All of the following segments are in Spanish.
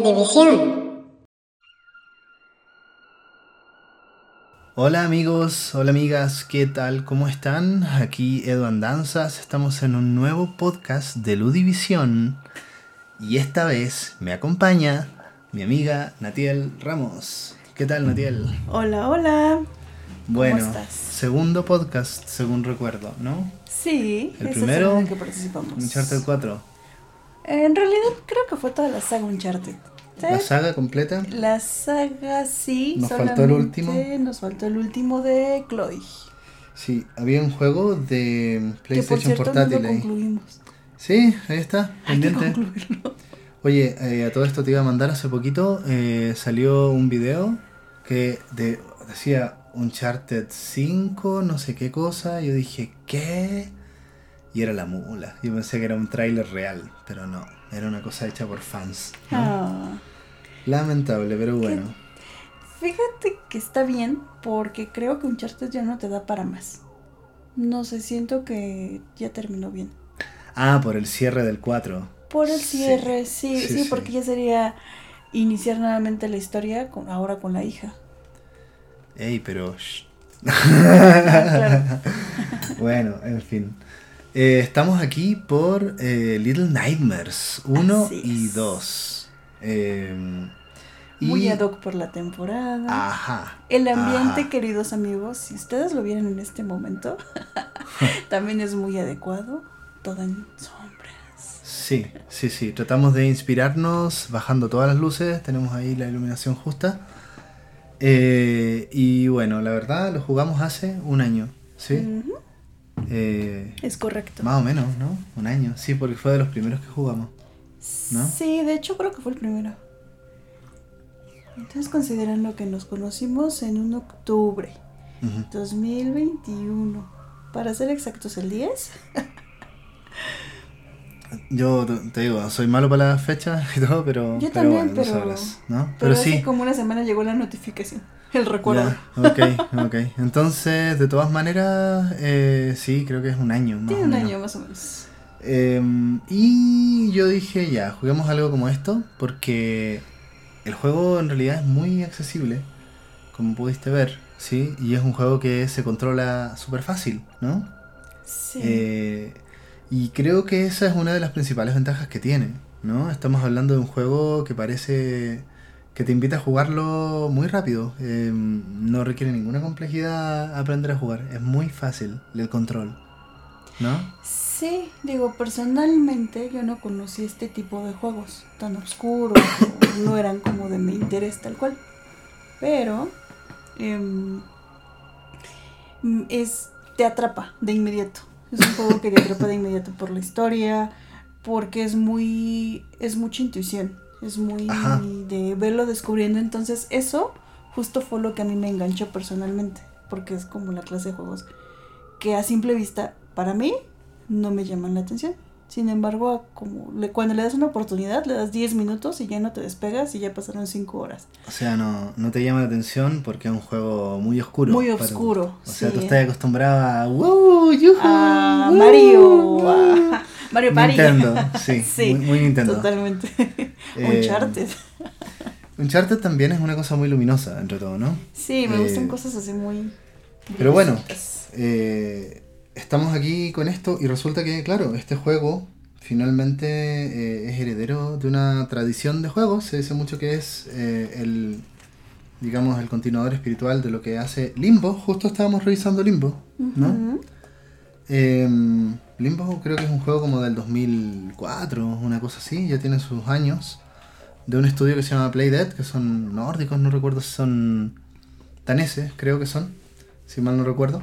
Ludivisión. Hola amigos, hola amigas, ¿qué tal? ¿Cómo están? Aquí Edu Andanzas, estamos en un nuevo podcast de Ludivisión y esta vez me acompaña mi amiga Natiel Ramos. ¿Qué tal Natiel? Hola, hola. Bueno, estás? segundo podcast según recuerdo, ¿no? Sí, El primero, semana que participamos. Uncharted 4. En realidad creo que fue toda la saga Uncharted. ¿La saga completa? La saga sí. Nos faltó el último. Nos faltó el último de Chloe. Sí, había un juego de Que por PlayStation cierto portátil no lo concluimos. Sí, ahí está, Hay pendiente. Oye, eh, a todo esto te iba a mandar hace poquito, eh, salió un video que de- decía Uncharted 5, no sé qué cosa, yo dije, ¿qué? Y era la mula, yo pensé que era un tráiler real, pero no, era una cosa hecha por fans. ¿no? Ah. Lamentable, pero bueno. Fíjate que está bien porque creo que Uncharted ya no te da para más. No sé, siento que ya terminó bien. Ah, por el cierre del 4. Por el cierre, sí, sí, sí, sí. porque ya sería iniciar nuevamente la historia con, ahora con la hija. Ey, pero... Ah, claro. Bueno, en fin. Eh, estamos aquí por eh, Little Nightmares 1 Así y es. 2. Eh, Muy y- ad hoc por la temporada. Ajá. El ambiente, ajá. queridos amigos, si ustedes lo vieran en este momento, también es muy adecuado. Todo en sombras. Sí, sí, sí. Tratamos de inspirarnos bajando todas las luces. Tenemos ahí la iluminación justa. Eh, y bueno, la verdad lo jugamos hace un año. ¿Sí? Eh, Es correcto. más o menos, ¿no? Un año. Sí, porque fue de los primeros que jugamos. ¿no? Sí, de hecho creo que fue el primero. Entonces considerando que nos conocimos en un octubre Ujú. 2021. Para ser exactos, el 10. Yo te- digo, soy malo para las fechas y todo, pero. Yo pero también, bueno, pero- sabrás, ¿no? Pero, Pero, hace sí. como una semana llegó la notificación. El recuerdo. Ya, ok, ok. Entonces, de todas maneras, eh, sí, creo que es un año. Más Tiene o un menos. año más o menos. Eh, y yo dije, ya, juguemos algo como esto, porque el juego en realidad es muy accesible, como pudiste ver, ¿sí? Y es un juego que se controla súper fácil, ¿no? Sí. Eh, y creo que esa es una de las principales ventajas que tiene, ¿no? Estamos hablando de un juego que parece que te invita a jugarlo muy rápido. eh, no requiere ninguna complejidad aprender a jugar. Es muy fácil el control, ¿no? Sí, digo, personalmente yo no conocí este tipo de juegos tan oscuros, no eran como de mi interés tal cual. Pero em, mm, es te atrapa de inmediato. Es un juego que te atrapa de inmediato por la historia, porque es muy es mucha intuición, es muy Ajá. de verlo descubriendo, entonces eso justo fue lo que a mí me enganchó personalmente, porque es como la clase de juegos que a simple vista para mí no me llaman la atención. Sin embargo, como le- cuando le das una oportunidad, le das 10 minutos y ya no te despegas y ya pasaron 5 horas. O sea, no, no te llama la atención porque es un juego muy oscuro. Muy oscuro, O sea, sí. tú estás acostumbrado a ¡Wow! ¡Yujú! A. Mario, Mario Party. Nintendo, sí, Sí, muy, muy Nintendo. Totalmente. Eh, Uncharted. Uncharted también es una cosa muy luminosa, entre todo, ¿no? Sí, me eh, gustan cosas así muy. pero bueno. Eh, estamos aquí con esto y resulta que, claro, este juego finalmente eh, es heredero de una tradición de juegos. Se dice mucho que es eh, el, digamos, el continuador espiritual de lo que hace Limbo. Justo estábamos revisando Limbo, ¿no? Ujú. Eh, Limbo creo que es un juego como del 2004, una cosa así, ya tiene sus años. De un estudio que se llama Playdead, que son nórdicos, no recuerdo si son daneses, creo que son, si mal no recuerdo.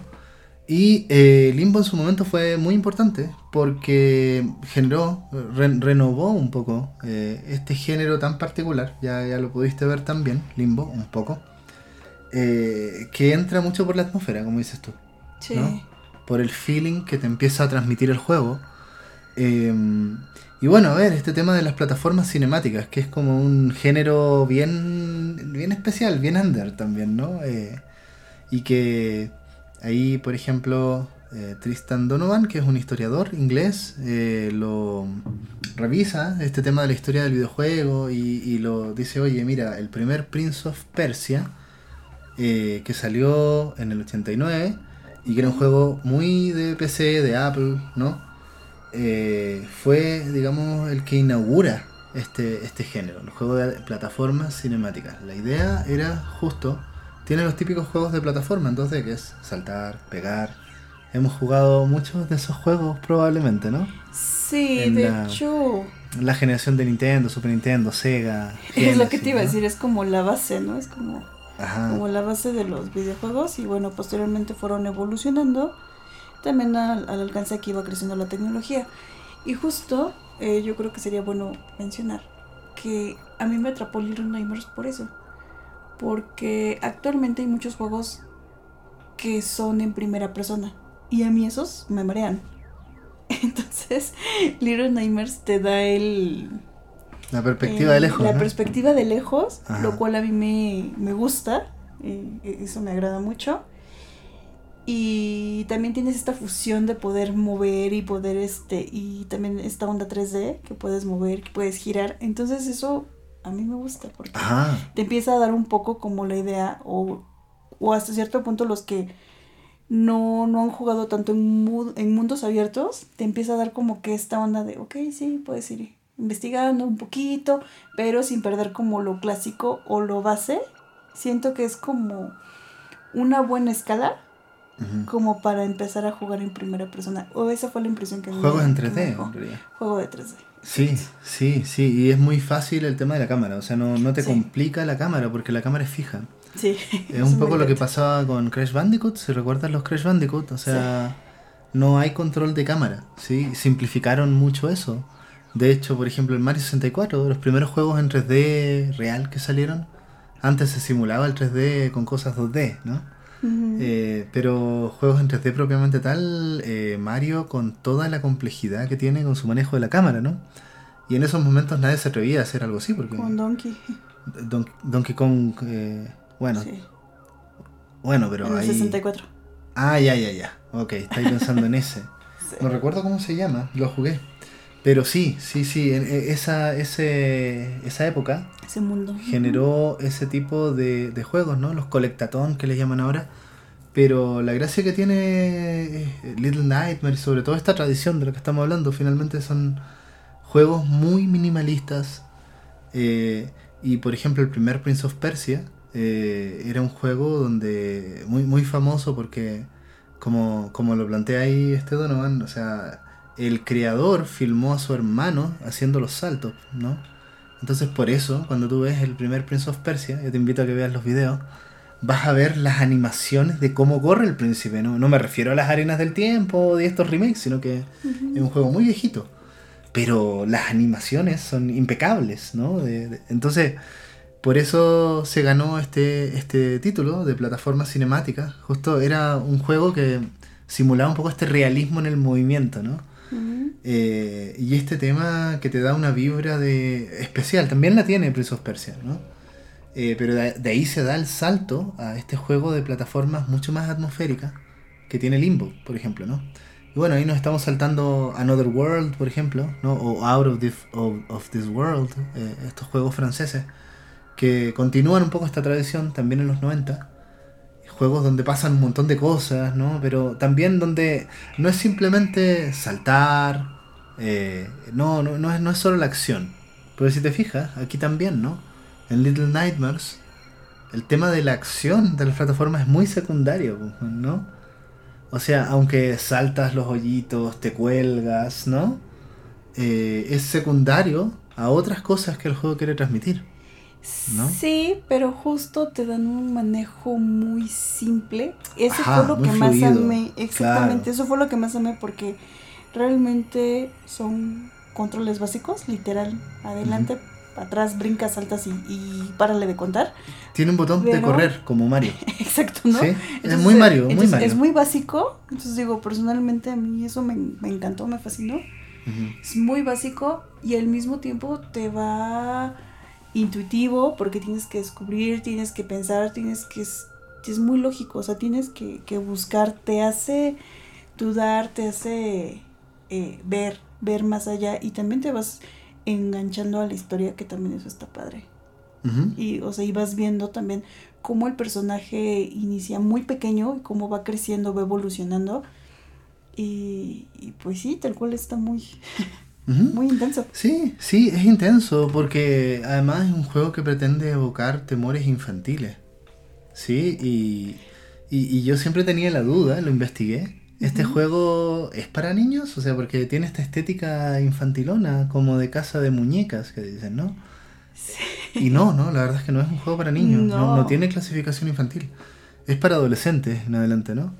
Y eh, Limbo en su momento fue muy importante porque generó, re- renovó un poco eh, este género tan particular, ya, ya lo pudiste ver también, Limbo, un poco, eh, que entra mucho por la atmósfera, como dices tú Sí. ¿no? Por el feeling que te empieza a transmitir el juego. Eh, y bueno, a ver, este tema de las plataformas cinemáticas, que es como un género bien, bien especial, bien under también, ¿no? Eh, y que ahí, por ejemplo, eh, Tristan Donovan, que es un historiador inglés, eh, lo revisa este tema de la historia del videojuego y, y lo dice, oye, mira, el primer Prince of Persia, que salió en el 89 y que era un juego muy de PC, de Apple, ¿no? Eh, fue, digamos, el que inaugura este, este género, los juegos de plataformas cinemáticas. La idea era justo, tiene los típicos juegos de plataforma, entonces, que es saltar, pegar. Hemos jugado muchos de esos juegos probablemente, ¿no? Sí, En de la- hecho, La generación de Nintendo, Super Nintendo, Sega. es lo que te iba a decir, es como la base, ¿no? Es como, Como la base de los videojuegos y bueno, posteriormente fueron evolucionando también al, al alcance que iba creciendo la tecnología. Y justo eh, yo creo que sería bueno mencionar que a mí me atrapó Little Nightmares por eso. Porque actualmente hay muchos juegos que son en primera persona. Y a mí esos me marean. Entonces, Little Nightmares te da el, La perspectiva eh, de lejos. La ¿no? perspectiva de lejos, Ajá. lo cual a mí me, me gusta. eh, eso me agrada mucho. Y también tienes esta fusión de poder mover y poder este. Y también esta onda 3D que puedes mover, que puedes girar. Entonces, eso a mí me gusta porque Ajá. te empieza a dar un poco como la idea. O, o hasta cierto punto, los que no, no han jugado tanto en, en mundos abiertos, te empieza a dar como que esta onda de, ok, sí, puedes ir investigando un poquito, pero sin perder como lo clásico o lo base. Siento que es como una buena escala como para empezar a jugar en primera persona. O esa fue la impresión que Juegos me- en que me 3D, dejó. en realidad. Juego de 3D. Sí, sí, sí. Y es muy fácil el tema de la cámara. O sea, no, no te Sí. complica la cámara porque la cámara es fija. Sí. Es un poco lo que pasaba con Crash Bandicoot, si recuerdas los Crash Bandicoot, o sea, no hay control de cámara, ¿sí? Simplificaron mucho eso. De hecho, por ejemplo, el Mario 64, los primeros juegos en 3D real que salieron, antes se simulaba el 3D con cosas 2D, ¿no? Eh, pero juegos en 3D propiamente tal, eh, Mario con toda la complejidad que tiene con su manejo de la cámara, ¿no? Y en esos momentos nadie se atrevía a hacer algo así, porque Con Donkey. Don- Donkey Kong, eh, bueno, sí. bueno, pero en el ahí... 64. Ah, ya, ya, ya. Ok, estáis pensando en ese. Sí. No recuerdo cómo se llama, lo jugué. Pero sí, sí, sí, en- en esa, ese, esa época Ese mundo. generó ese tipo de, de juegos, ¿no? Los colectatón que le llaman ahora. Pero la gracia que tiene eh, Little Nightmares, sobre todo esta tradición de la que estamos hablando, finalmente son juegos muy minimalistas. eh, y por ejemplo, el primer Prince of Persia eh, era un juego donde muy, muy famoso porque, como, como lo plantea ahí este Donovan, o sea, el creador filmó a su hermano haciendo los saltos, ¿no? Entonces por eso, cuando tú ves el primer Prince of Persia, yo te invito a que veas los videos, vas a ver las animaciones de cómo corre el príncipe, ¿no? No me refiero a las arenas del tiempo o de estos remakes, sino que es un juego muy viejito. Pero las animaciones son impecables, ¿no? De- de- entonces, por eso se ganó este, este título de plataforma cinemática. Justo era un juego que simulaba un poco este realismo en el movimiento, ¿no? Eh, y este tema que te da una vibra de especial, también la tiene Prince of Persia, ¿no? Eh, pero de, ahí se da el salto a este juego de plataformas mucho más atmosférica que tiene Limbo, por ejemplo, ¿no? Y bueno, ahí nos estamos saltando Another World, por ejemplo, ¿no? O Out of, This- of This World, eh, estos juegos franceses que continúan un poco esta tradición también en los 90 juegos donde pasan un montón de cosas, ¿no? Pero también donde no es simplemente saltar, eh, no, no, no, es, no es solo la acción. Pero si te fijas, aquí también, ¿no? En Little Nightmares, el tema de la acción de las plataformas es muy secundario, ¿no? O sea, aunque saltas los hoyitos, te cuelgas, ¿no? Eh, es secundario a otras cosas que el juego quiere transmitir. ¿No? Sí, pero justo te dan un manejo muy simple. Eso Ajá, fue lo que más fluido, amé. Exactamente, claro. eso fue lo que más amé porque realmente son controles básicos, literal. Adelante, atrás, brincas, saltas y, y párale de contar. Tiene un botón de correr, como Mario. Exacto, ¿no? Sí, es muy Mario, muy Mario. Es muy básico. Entonces digo, personalmente a mí eso me, me encantó, me fascinó. Es muy básico y al mismo tiempo te va intuitivo porque tienes que descubrir, tienes que pensar, tienes que... Es, es muy lógico, o sea, tienes que, que buscar, te hace dudar, te hace eh, ver, ver más allá y también te vas enganchando a la historia, que también eso está padre. Y, o sea, y vas viendo también cómo el personaje inicia muy pequeño y cómo va creciendo, va evolucionando. Y, y pues sí, tal cual está muy, Muy intenso. Sí, sí, es intenso porque además es un juego que pretende evocar temores infantiles. Sí, y, y, y yo siempre tenía la duda, lo investigué. ¿Este juego es para niños? O sea, porque tiene esta estética infantilona, como de casa de muñecas, que dicen, ¿no? Y no, no, la verdad es que no es un juego para niños, no, No. no tiene clasificación infantil. Es para adolescentes en adelante, ¿no?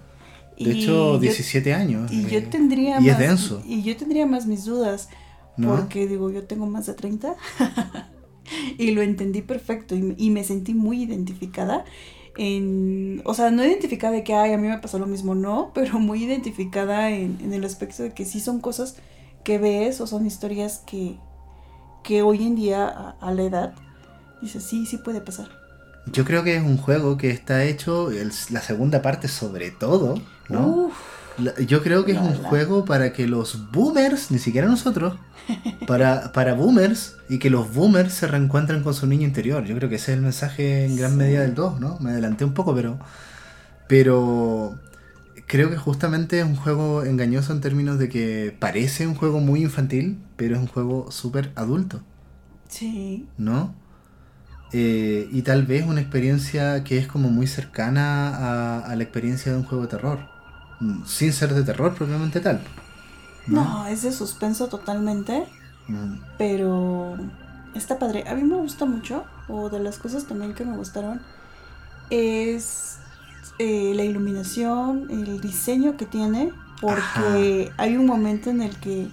De Y hecho, yo- 17 años. Y yo tendría y más. es denso. Y yo tendría más mis dudas. ¿No? Porque digo, yo tengo más de 30. y lo entendí perfecto. Y, me- y me sentí muy identificada. En, o sea, no identificada de que ay, a mí me pasó lo mismo, no, pero muy identificada en, en el aspecto de que sí son cosas que ves o son historias que, que hoy en día a, a la edad dices, sí, sí puede pasar. Yo creo que es un juego que está hecho, el- la segunda parte sobre todo, ¿no? Uf, La- Yo creo que es un juego para que los boomers, ni siquiera nosotros, para, para boomers y que los boomers se reencuentren con su niño interior. Yo creo que ese es el mensaje en gran Sí. medida del 2, ¿no? Me adelanté un poco, pero. Pero. Creo que justamente es un juego engañoso en términos de que parece un juego muy infantil, pero es un juego súper adulto, sí, ¿no? Eh, y tal vez una experiencia que es como muy cercana a, a la experiencia de un juego de terror, sin ser de terror propiamente tal. no, es de suspenso totalmente. Mm, pero está padre. A mí me gusta mucho, o de las cosas también que me gustaron, es eh, la iluminación, el diseño que tiene, porque hay un momento en el que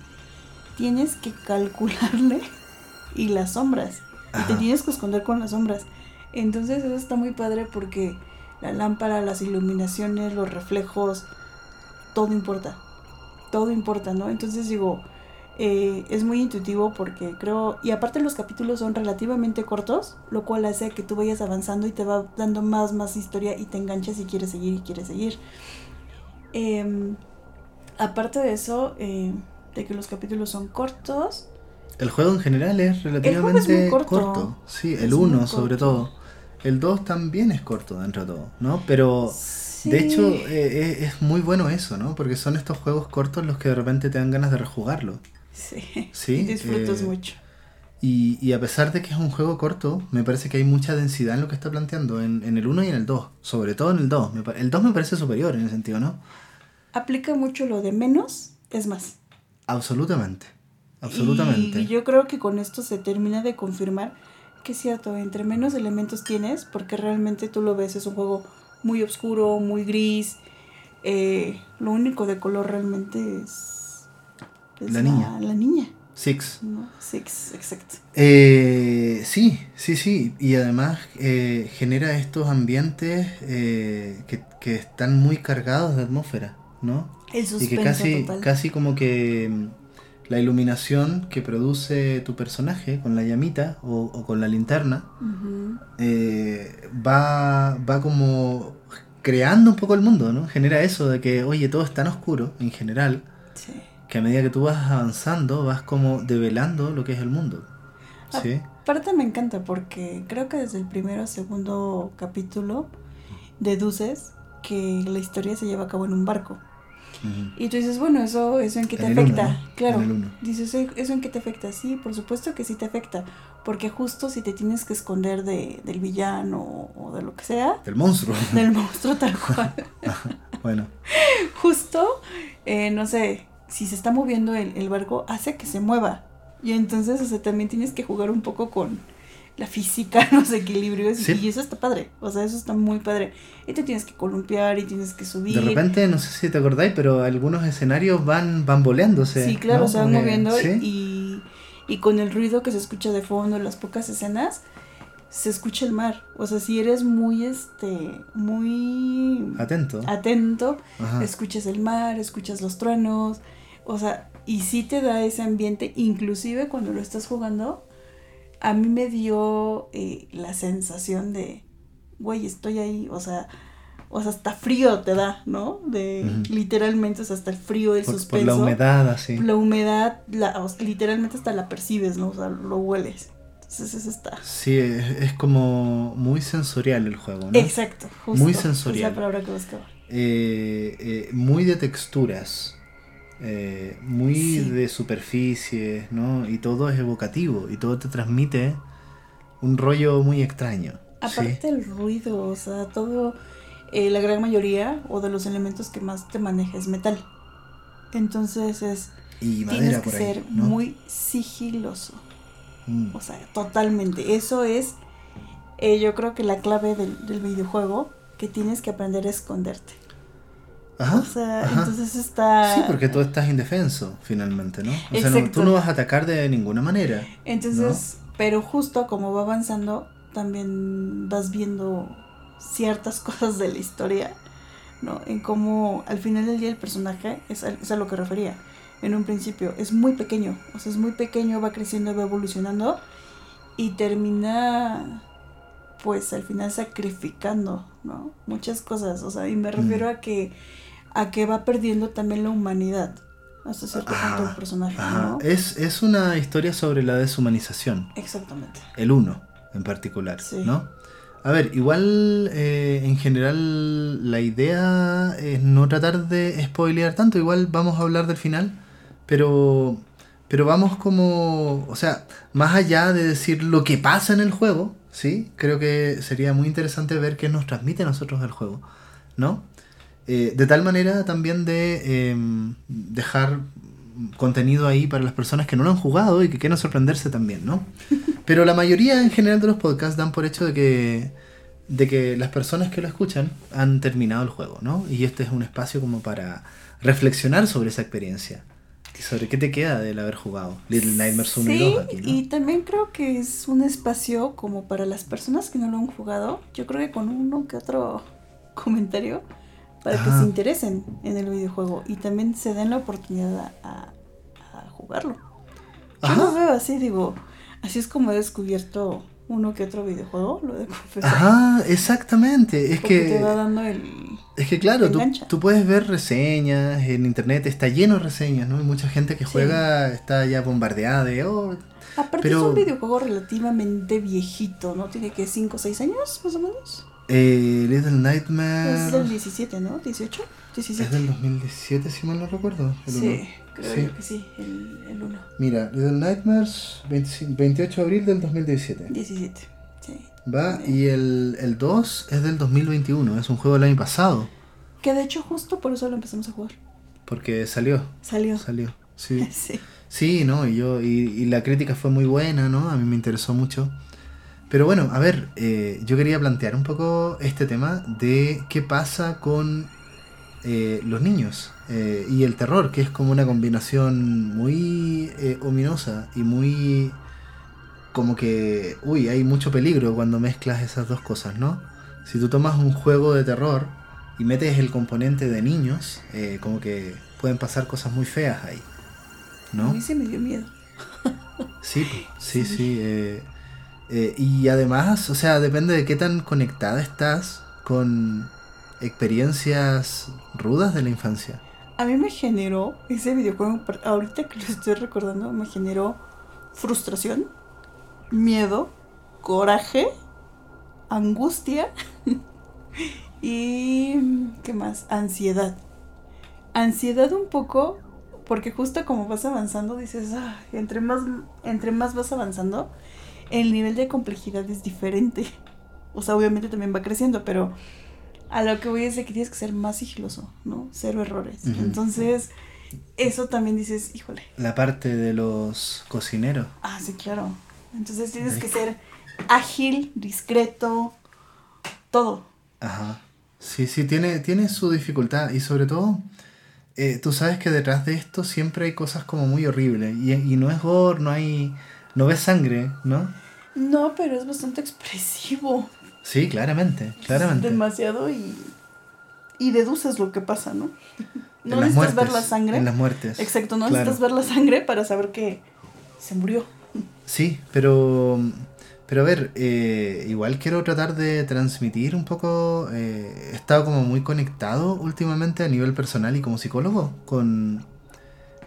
tienes que calcularle y las sombras, y te tienes que esconder con las sombras. Entonces eso está muy padre porque la lámpara, las iluminaciones, los reflejos, todo importa. Todo importa, ¿no? Entonces digo, eh, es muy intuitivo porque creo, y aparte los capítulos son relativamente cortos, lo cual hace que tú vayas avanzando y te va dando más, más historia y te enganches y quieres seguir y quieres seguir. Em, aparte de eso, eh, de que los capítulos son cortos, El juego en general es juego es relativamente muy corto. corto. Sí, Es el muy 1 sobre todo. El 2 también es corto dentro de todo, ¿no? Pero sí. De hecho eh, es, es muy bueno eso, ¿no? Porque son estos juegos cortos los que de repente te dan ganas de rejugarlo. sí, Sí, disfrutas eh, mucho. Y, y a pesar de que es un juego corto, me parece que hay mucha densidad en lo que está planteando, en, en el 1 y en el 2. Sobre todo en el 2. Me pa- el 2 me parece superior en ese sentido, ¿no? Aplica mucho lo de menos es más. Absolutamente. Absolutamente. Y yo creo que con esto se termina de confirmar que es cierto, entre menos elementos tienes, porque realmente tú lo ves, es un juego muy oscuro, muy gris. eh, lo único de color realmente es, es La niña. La niña, Six. ¿no? Six, exacto. Eh, sí, sí, sí. Y además eh, genera estos ambientes eh, que, que están muy cargados de atmósfera, ¿no? El Y suspenso que casi, total. casi como que la iluminación que produce tu personaje con la llamita o, o con la linterna eh, va, va como creando un poco el mundo, ¿no? Genera eso de que, oye, todo es tan oscuro en general Sí. que a medida que tú vas avanzando vas como develando lo que es el mundo. ¿Sí? Aparte me encanta porque creo que desde el primero o segundo capítulo deduces que la historia se lleva a cabo en un barco. Y tú dices, bueno, eso, eso en qué te En el uno, afecta. ¿no? Claro. En. Dices, "Eh, ¿eso en qué te afecta? Sí, por supuesto que sí te afecta. Porque justo si te tienes que esconder de, del villano o de lo que sea, Del monstruo. del monstruo tal cual, bueno, justo, eh, no sé, si se está moviendo el, el barco, hace que se mueva. Y entonces, o sea, también tienes que jugar un poco con la física, los equilibrios. y- Sí. Y eso está padre. O sea, eso está muy padre. Y te tienes que columpiar y tienes que subir. de repente, no sé si te acordáis, pero algunos escenarios van bamboleándose. Sí, claro, ¿no? se van moviendo ¿sí? y, y con el ruido que se escucha de fondo en las pocas escenas, se escucha el mar. O sea, si eres muy, este, muy Atento. atento, Ajá. escuchas el mar, escuchas los truenos, o sea, y sí te da ese ambiente, inclusive cuando lo estás jugando, a mí me dio eh, la sensación de, güey, estoy ahí, o sea, o sea, hasta frío te da, ¿no? De literalmente, o sea, hasta el frío, el Por, por suspenso. la humedad, así. La humedad, la, o sea, literalmente hasta la percibes, ¿no? O sea, lo hueles. Entonces eso está. Sí, es, es como muy sensorial el juego, ¿no? Exacto, justo. Muy Es sensorial. la palabra que buscaba. Eh, eh, muy de texturas, eh, muy Sí. de superficies, ¿no? Y todo es evocativo y todo te transmite un rollo muy extraño. Aparte ¿sí? el ruido, o sea, todo, eh, la gran mayoría o de los elementos que más te maneja es metal. Entonces es, Y tienes que por ahí, ser ¿no? muy sigiloso. Mm. O sea, totalmente. Eso es, eh, yo creo que la clave del, del videojuego, que tienes que aprender a esconderte. Ajá, o sea, ajá. entonces está... Sí, porque tú estás indefenso, finalmente, ¿no? O sea, no- Exacto. tú no vas a atacar de ninguna manera. Entonces, pero justo como va avanzando, también vas viendo ciertas cosas de la historia, ¿no? En cómo al final del día el personaje, es a, es a lo que refería, en un principio, es muy pequeño, o sea, es muy pequeño, va creciendo, va evolucionando y termina, pues al final sacrificando, ¿no? Muchas cosas, o sea, y me refiero Mm. a que, a que va perdiendo también la humanidad. Hasta cierto punto Ajá, el personaje. ¿no? Es, es una historia sobre la deshumanización. Exactamente. el 1 en particular, Sí. ¿no? A ver, igual eh, en general la idea es no tratar de spoilear tanto, igual vamos a hablar del final, pero pero vamos como, o sea, más allá de decir lo que pasa en el juego, ¿sí? Creo que sería muy interesante ver qué nos transmite a nosotros el juego, ¿no? Eh, de tal manera también de em, dejar contenido ahí para las personas que no lo han jugado y que quieran sorprenderse también, ¿no? Pero la mayoría en general de los podcasts dan por hecho de que, de que las personas que lo escuchan han terminado el juego, ¿no? Y este es un espacio como para reflexionar sobre esa experiencia. Y sobre qué te queda del haber jugado Little Nightmares 1 y Sí, 2 aquí, ¿no? y también creo que es un espacio como para las personas que no lo han jugado. Yo creo que con uno que otro comentario para que Ajá. se interesen en el videojuego y también se den la oportunidad a, a jugarlo. Yo lo veo así, digo, así es como he descubierto uno que otro videojuego, lo de confesar. Ajá, exactamente. Es porque que, te va dando el... es que claro, tú, tú puedes ver reseñas en internet, está lleno de reseñas, ¿no? Mucha gente que Sí. juega está ya bombardeada de, oh, Aparte Pero- es un videojuego relativamente viejito, ¿no? Tiene que 5 o 6 años, más o menos. Eh, Little Es Nightmares... del 17, ¿no? 18, 17. Es del 2017, si mal no recuerdo. el Sí, uno. creo Sí. yo que sí, el, el 1. Mira, Little Nightmares, 25 28 de abril del 2017. 17, sí. Va, y el, el 2 es del 2021, es un juego del año pasado, Que de hecho justo por eso lo empezamos a jugar. porque salió, Salió. salió. Sí, Sí. sí no, y, yo, y, y la crítica fue muy buena, ¿no? A mí me interesó mucho. Pero bueno, a ver, eh, yo quería plantear un poco este tema de qué pasa con eh, los niños eh, y el terror, que es como una combinación muy eh, ominosa y muy como que, uy, hay mucho peligro cuando mezclas esas dos cosas, ¿no? Si tú tomas un juego de terror y metes el componente de niños, eh, como que pueden pasar cosas muy feas ahí, A ¿no? mí sí me dio miedo. Sí, sí, sí. Eh, y además, o sea, depende de qué tan conectada estás con experiencias rudas de la infancia. A mí me generó, ese videojuego, ahorita que lo estoy recordando, me generó frustración, miedo, coraje, angustia y... ¿qué más? Ansiedad. Ansiedad un poco, porque justo como vas avanzando dices, "Ah, entre, más, entre más vas avanzando, el nivel de complejidad es diferente. O sea, obviamente también va creciendo, pero a lo que voy es de que tienes que ser más sigiloso, ¿no? Cero errores. Entonces, eso también dices, híjole, La parte de los cocineros. ah, sí, claro. Entonces tienes que ser ágil, discreto, todo. Ajá. Sí, sí, tiene, tiene su dificultad. Y sobre todo, eh, tú sabes que detrás de esto siempre hay cosas como muy horribles. Y, y no es gore, no hay. No ves sangre, ¿no? No, pero es bastante expresivo. Sí, claramente, claramente. Demasiado y, y deduces lo que pasa, ¿no? No necesitas ver la sangre. En las muertes. Exacto, no Claro. necesitas ver la sangre para saber que se murió. Sí, pero, Pero a ver, eh, igual quiero tratar de transmitir un poco, eh, he estado como muy conectado últimamente a nivel personal y como psicólogo con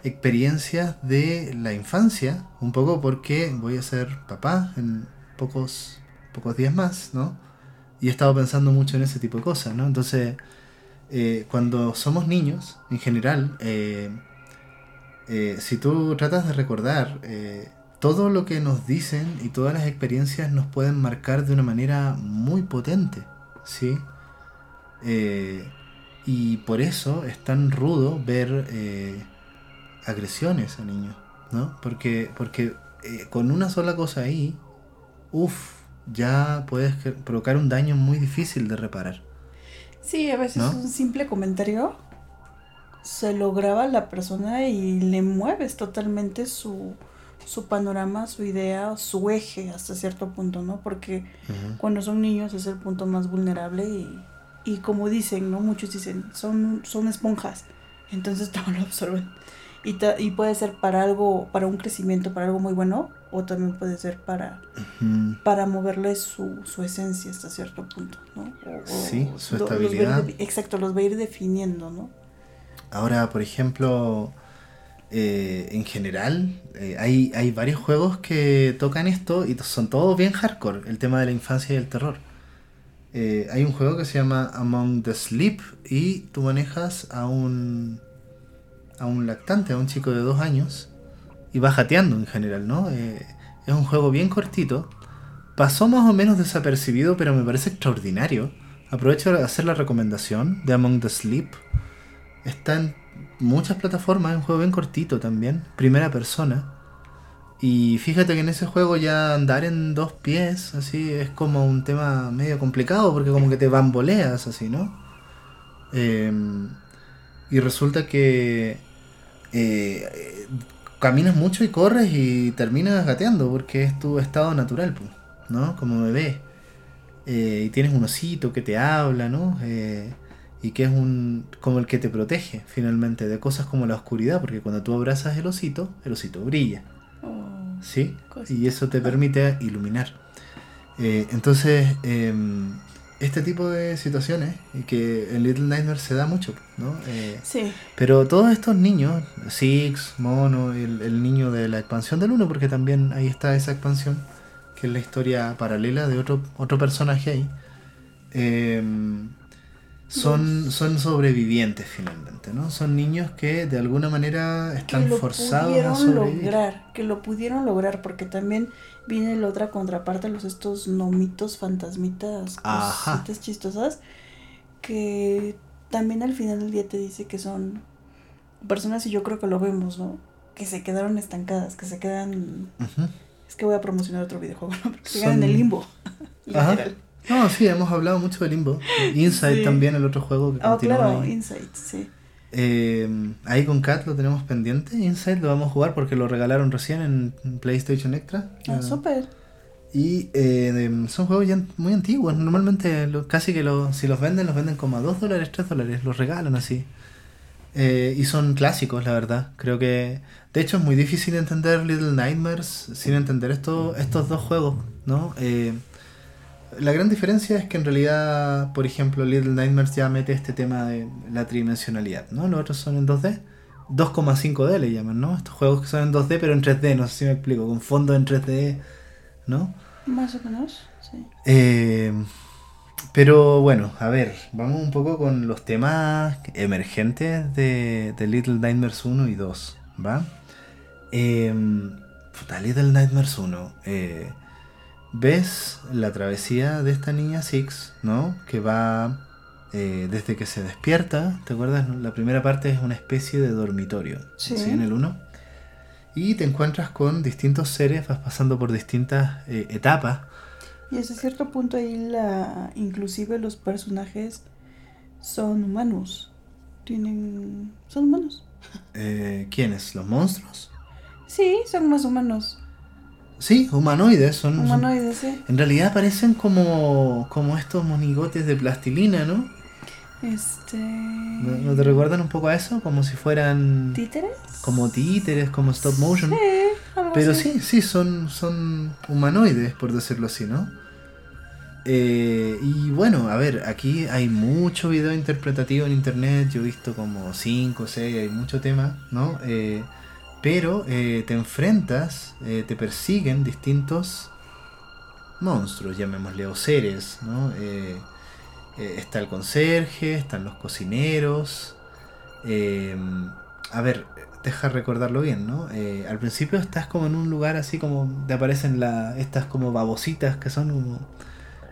experiencias de la infancia, un poco porque voy a ser papá en pocos, pocos días más, ¿no? Y he estado pensando mucho en ese tipo de cosas, ¿no? Entonces, eh, cuando somos niños, en general, eh, eh, si tú tratas de recordar todo lo que nos dicen y todas las experiencias nos pueden marcar de una manera muy potente, ¿sí? y por eso es tan rudo ver agresiones a niños, ¿no? Porque, porque con una sola cosa ahí, uff, ya puedes provocar un daño muy difícil de reparar. Sí, a veces un simple comentario se lo graba la persona y le mueves totalmente su, su panorama, su idea, su eje hasta cierto punto, ¿no? Porque cuando son niños es el punto más vulnerable y, y como dicen, ¿no? Muchos dicen, son, son esponjas, entonces todo lo absorben. Y, y puede ser para algo, para un crecimiento, para algo muy bueno, o también puede ser para, para moverle su, su, esencia hasta cierto punto, ¿no? sí, su estabilidad. exacto, los va a ir definiendo, ¿no? Ahora, por ejemplo, eh, en general, eh, hay, hay varios juegos que tocan esto y son todos bien hardcore, el tema de la infancia y el terror. Eh, hay un juego que se llama Among the Sleep y tú manejas a un a un lactante, a un chico de dos años, y va jateando en general, ¿no? Eh, es un juego bien cortito. Pasó más o menos desapercibido, pero me parece extraordinario. Aprovecho de hacer la recomendación de Among the Sleep. Está en muchas plataformas, es un juego bien cortito también, primera persona. Y fíjate que en ese juego ya andar en dos pies, así, es como un tema medio complicado, porque como que te bamboleas, así, ¿no? Em, y resulta que eh, caminas mucho y corres y terminas gateando porque es tu estado natural, ¿no? Como bebé. Eh, y tienes un osito que te habla, ¿no? Eh, y que es un como el que te protege finalmente de cosas como la oscuridad, porque cuando tú abrazas el osito, el osito brilla. Oh, ¿Sí? Y eso te permite iluminar. entonces, em, este tipo de situaciones y que en Little Nightmares se da mucho, ¿no? Eh, sí. Pero todos estos niños, Six, Mono, el, el niño de la expansión del 1, porque también ahí está esa expansión, que es la historia paralela de otro, otro personaje ahí, em, son, son sobrevivientes finalmente, ¿no? Son niños que de alguna manera están forzados a sobrevivir. lograr, que lo pudieron lograr, porque también viene la otra contraparte, los estos nomitos, fantasmitas, cositas chistosas, que también al final del día te dice que son personas, y yo creo que lo vemos, ¿no? Que se quedaron estancadas, que se quedan... Es que voy a promocionar otro videojuego, ¿no? Porque se quedan en el limbo. literal. No, sí, hemos hablado mucho de limbo. Inside también, el otro juego que oh, claro, Inside, sí. Eh, ahí con Cat lo tenemos pendiente. Inside lo vamos a jugar porque lo regalaron recién en PlayStation Extra. Ah, súper. Y eh, son juegos ya muy antiguos. Normalmente casi que si los venden, los venden como a 2 dólares, 3 dólares. Los regalan así. Eh, y son clásicos, la verdad. Creo que... De hecho es muy difícil entender Little Nightmares sin entender esto, estos dos juegos, ¿no? La gran diferencia es que en realidad, por ejemplo, Little Nightmares ya mete este tema de la tridimensionalidad, ¿no? Los otros son en 2D. 2,5D le llaman, ¿no? Estos juegos que son en 2D pero en 3D, no sé si me explico, con fondo en 3D, ¿no? Más o menos, sí. Eh, pero bueno, a ver, vamos un poco con los temas emergentes de, Little Nightmares 1 y 2, ¿va? Eh, Little Nightmares 1, eh, ves la travesía de esta niña Six, ¿no? Que va eh, desde que se despierta, ¿te acuerdas? La primera parte es una especie de dormitorio, sí. En el 1. Y te encuentras con distintos seres, vas pasando por distintas eh, etapas. Y hasta cierto punto ahí la, inclusive los personajes son humanos. Tienen... son humanos. Eh, ¿Quiénes? ¿Los monstruos? Sí, son más humanos. Sí, humanoides son. Humanoides, sí. En realidad parecen como, como estos monigotes de plastilina, ¿no? Este. ¿No, te recuerdan un poco a eso? Como si fueran. ¿Títeres? Como títeres, como stop motion. Sí. algo Pero así. sí, sí, son, son humanoides, por decirlo así, ¿no? Eh, y bueno, a ver, aquí hay mucho video interpretativo en internet, yo he visto como 5 o 6, hay mucho tema, ¿no? Eh, pero eh, te enfrentas, eh, te persiguen distintos monstruos, llamémosle, o seres, ¿no? Eh, está el conserje, están los cocineros. a ver, deja recordarlo bien, ¿no? Al principio estás como en un lugar así como te aparecen la, estas como babositas que son como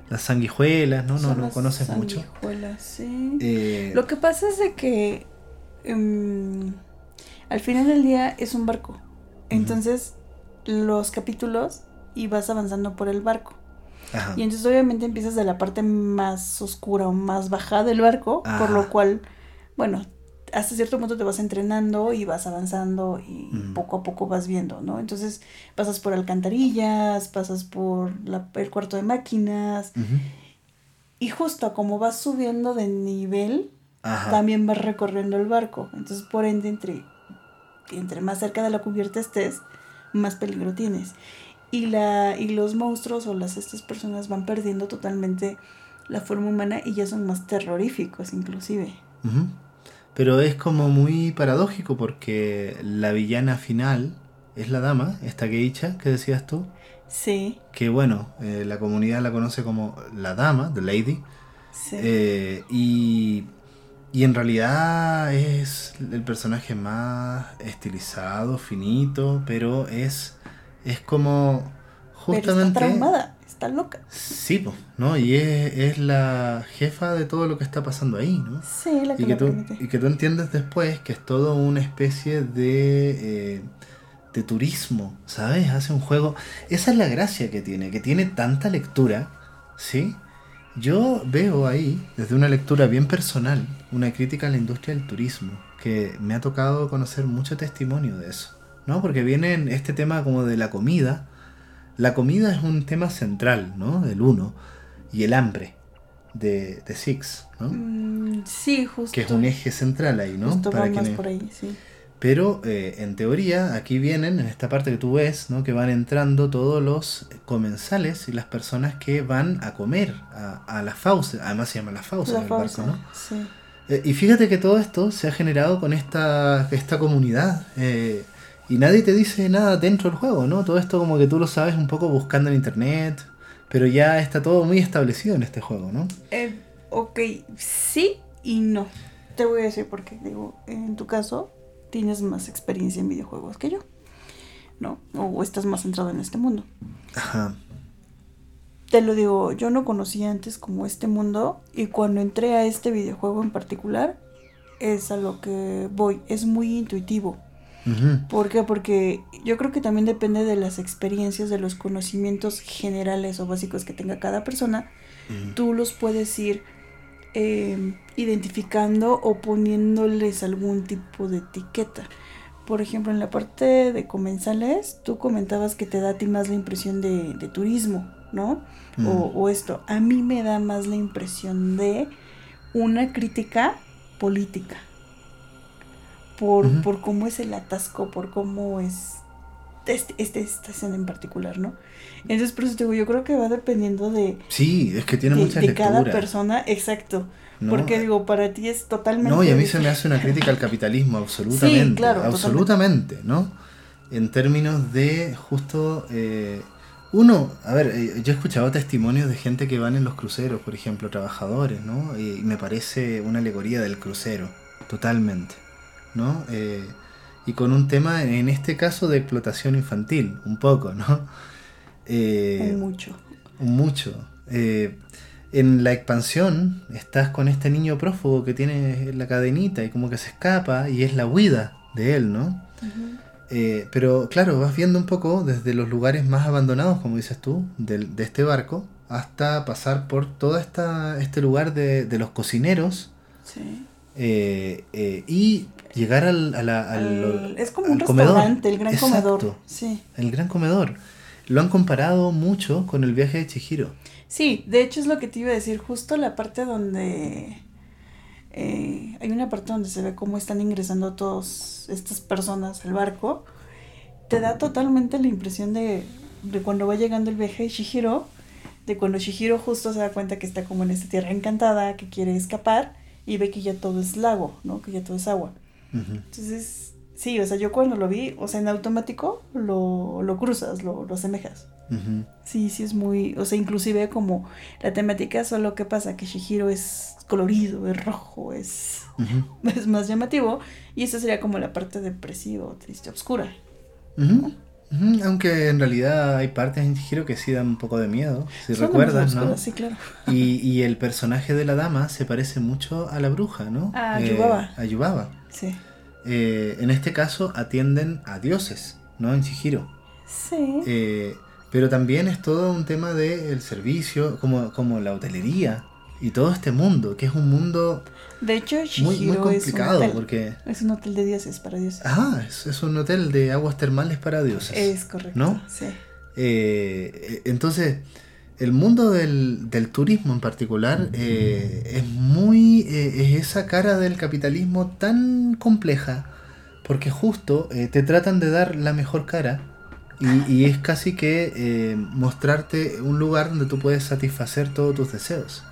las sanguijuelas, ¿no? No, Son no las conoces mucho. sanguijuelas, sí. Lo que pasa es de que em, al final del día es un barco. Entonces, los capítulos y vas avanzando por el barco. ajá. Y entonces obviamente empiezas de la parte más oscura o más baja del barco, por Ah. lo cual, bueno, hasta cierto punto te vas entrenando y vas avanzando y Mm. poco a poco vas viendo, ¿no? Entonces pasas por alcantarillas, pasas por la- el cuarto de máquinas y justo como vas subiendo de nivel, Ajá. también vas recorriendo el barco. Entonces, por ende, entre, entre más cerca de la cubierta estés, más peligro tienes. Y, la, y los monstruos o las estas personas van perdiendo totalmente la forma humana y ya son más terroríficos inclusive. Pero es como muy paradójico porque la villana final es la dama, esta Geisha que decías tú, Sí, que bueno, eh, la comunidad la conoce como la dama, the lady, sí. eh, y, y en realidad es el personaje más estilizado, finito, pero es, es como Pero está justamente... traumada, está loca. Sí, po, ¿no? Y es, es la jefa de todo lo que está pasando ahí, ¿no? Sí, la que Y que, tú, y que tú entiendes después que es todo una especie de, eh, de turismo, ¿sabes? Hace un juego. Esa es la gracia que tiene, que tiene tanta lectura, ¿sí? Yo veo ahí, desde una lectura bien personal, una crítica a la industria del turismo, que me ha tocado conocer mucho testimonio de eso, ¿no? Porque viene en este tema como de la comida. La comida es un tema central, ¿no? Del uno. Y el hambre, de, de Six, ¿no? Mm, sí, justo. que es un eje central ahí, ¿no? Justo Para quienes- por ahí, sí. Pero eh, en teoría aquí vienen, en esta parte que tú ves, ¿no? que van entrando todos los comensales y las personas que van a comer a, a la Fauce, además se llama la Fauce el barco, ¿no? sí. Eh, y fíjate que todo esto se ha generado con esta, esta comunidad eh, y nadie te dice nada dentro del juego, ¿no? Todo esto como que tú lo sabes un poco buscando en internet, pero ya está todo muy establecido en este juego, ¿no? Ok, sí y no. Te voy a decir por qué. Digo, en tu caso, tienes más experiencia en videojuegos que yo. ¿No? O estás más centrado en este mundo. Ajá. Te lo digo, yo no conocía antes como este mundo y cuando entré a este videojuego en particular es a lo que voy, es muy intuitivo. ¿Por qué? Porque yo creo que también depende de las experiencias, de los conocimientos generales o básicos que tenga cada persona. Tú los puedes ir eh, identificando o poniéndoles algún tipo de etiqueta. Por ejemplo, en la parte de comensales, tú comentabas que te da a ti más la impresión de, de turismo, ¿no? Mm. O, o esto. A mí me da más la impresión de una crítica política. Por, por cómo es el atasco, por cómo es este, este- esta escena en particular, ¿no? Entonces, por eso te digo, yo creo que va dependiendo de, Sí, es que tiene de, muchas de cada persona, exacto. ¿no? Porque digo, para ti es totalmente. No, y a mí se me hace una crítica al capitalismo, absolutamente. Sí, claro, absolutamente, ¿no? En términos de justo. eh, uno, a ver, eh, yo he escuchado testimonios de gente que van en los cruceros, por ejemplo, trabajadores, ¿no? Y me parece una alegoría del crucero, totalmente, ¿no? Eh, y con un tema, en este caso, de explotación infantil, un poco, ¿no? Eh, Un mucho. mucho. Eh, en la expansión estás con este niño prófugo que tiene la cadenita y como que se escapa y es la huida de él, ¿no? Eh, pero claro, vas viendo un poco desde los lugares más abandonados, como dices tú, de, este barco, hasta pasar por todo esta, este lugar de, de los cocineros Sí. eh, eh, y llegar al, a la- al- Al- es como un al comedor. restaurante, el gran Exacto, comedor. Sí. El gran comedor. Lo han comparado mucho con el viaje de Chihiro. Sí, de hecho es lo que te iba a decir, justo la parte donde eh, hay una parte donde se ve cómo están ingresando todas estas personas al barco. te da totalmente la impresión de, de cuando va llegando el viaje de Shihiro, de cuando Shihiro justo se da cuenta que está como en esta tierra encantada, que quiere escapar y ve que ya todo es lago, ¿no? Que ya todo es agua. Entonces, sí, o sea, yo cuando lo vi, o sea, en automático lo, lo cruzas, lo, lo asemejas. Sí, sí es muy, o sea, inclusive como la temática, solo que pasa que Shihiro es colorido, es rojo, es, es más llamativo y esa sería como la parte depresiva, triste, oscura. Aunque en realidad hay partes en Chihiro que sí dan un poco de miedo, si Son recuerdas, ¿no? Sí, claro. Y, y el personaje de la dama se parece mucho a la bruja, ¿no? A Eh, Yubaba. a Yubaba. Sí. Eh, en este caso atienden a dioses, ¿no? En Chihiro. Sí. Eh, pero también es todo un tema del servicio, como, como la hotelería y todo este mundo, que es un mundo de hecho, muy, Shihiro muy es un complicado, hotel. porque... Es un hotel de dioses para dioses. Ah, es, es un hotel de aguas termales para dioses. es correcto. ¿no? Sí. Eh, entonces, el mundo del, del turismo en particular eh, es muy. eh, es esa cara del capitalismo tan compleja, porque justo eh, te tratan de dar la mejor cara. Y, y es casi que mostrarte un lugar donde tú puedes satisfacer todos tus deseos,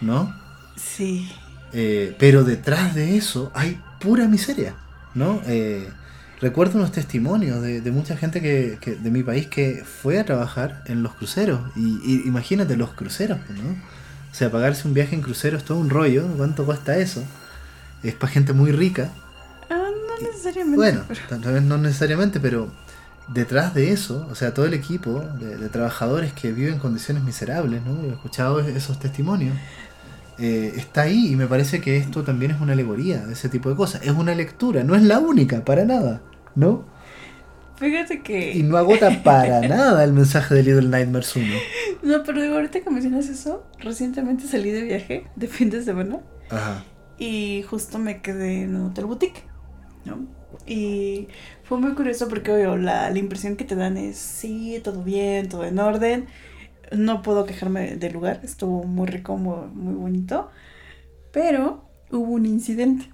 ¿no? Sí. Eh, pero detrás de eso hay pura miseria, ¿no? Recuerdo unos testimonios de, de mucha gente que, que- de mi país que fue a trabajar en los cruceros. Y, y imagínate los cruceros, ¿no? O sea, pagarse un viaje en crucero es todo un rollo. ¿Cuánto cuesta eso? Es para gente muy rica. Ah, no necesariamente. Bueno, pero- tal vez no necesariamente, pero detrás de eso, o sea, todo el equipo de, de trabajadores que viven en condiciones miserables, ¿no? He escuchado esos testimonios. Eh, está ahí y me parece que esto también es una alegoría de ese tipo de cosas. Es una lectura, no es la única, para nada, ¿no? Fíjate que. Y no agota para nada el mensaje de Little Nightmares 1. No, pero digo, ahorita que mencionas eso, recientemente salí de viaje de fin de semana Ajá. y justo me quedé en un hotel boutique, ¿no? Y fue muy curioso porque, obvio, la, la impresión que te dan es, sí, todo bien, todo en orden. No puedo quejarme del lugar, estuvo muy rico, muy, muy bonito. Pero hubo un incidente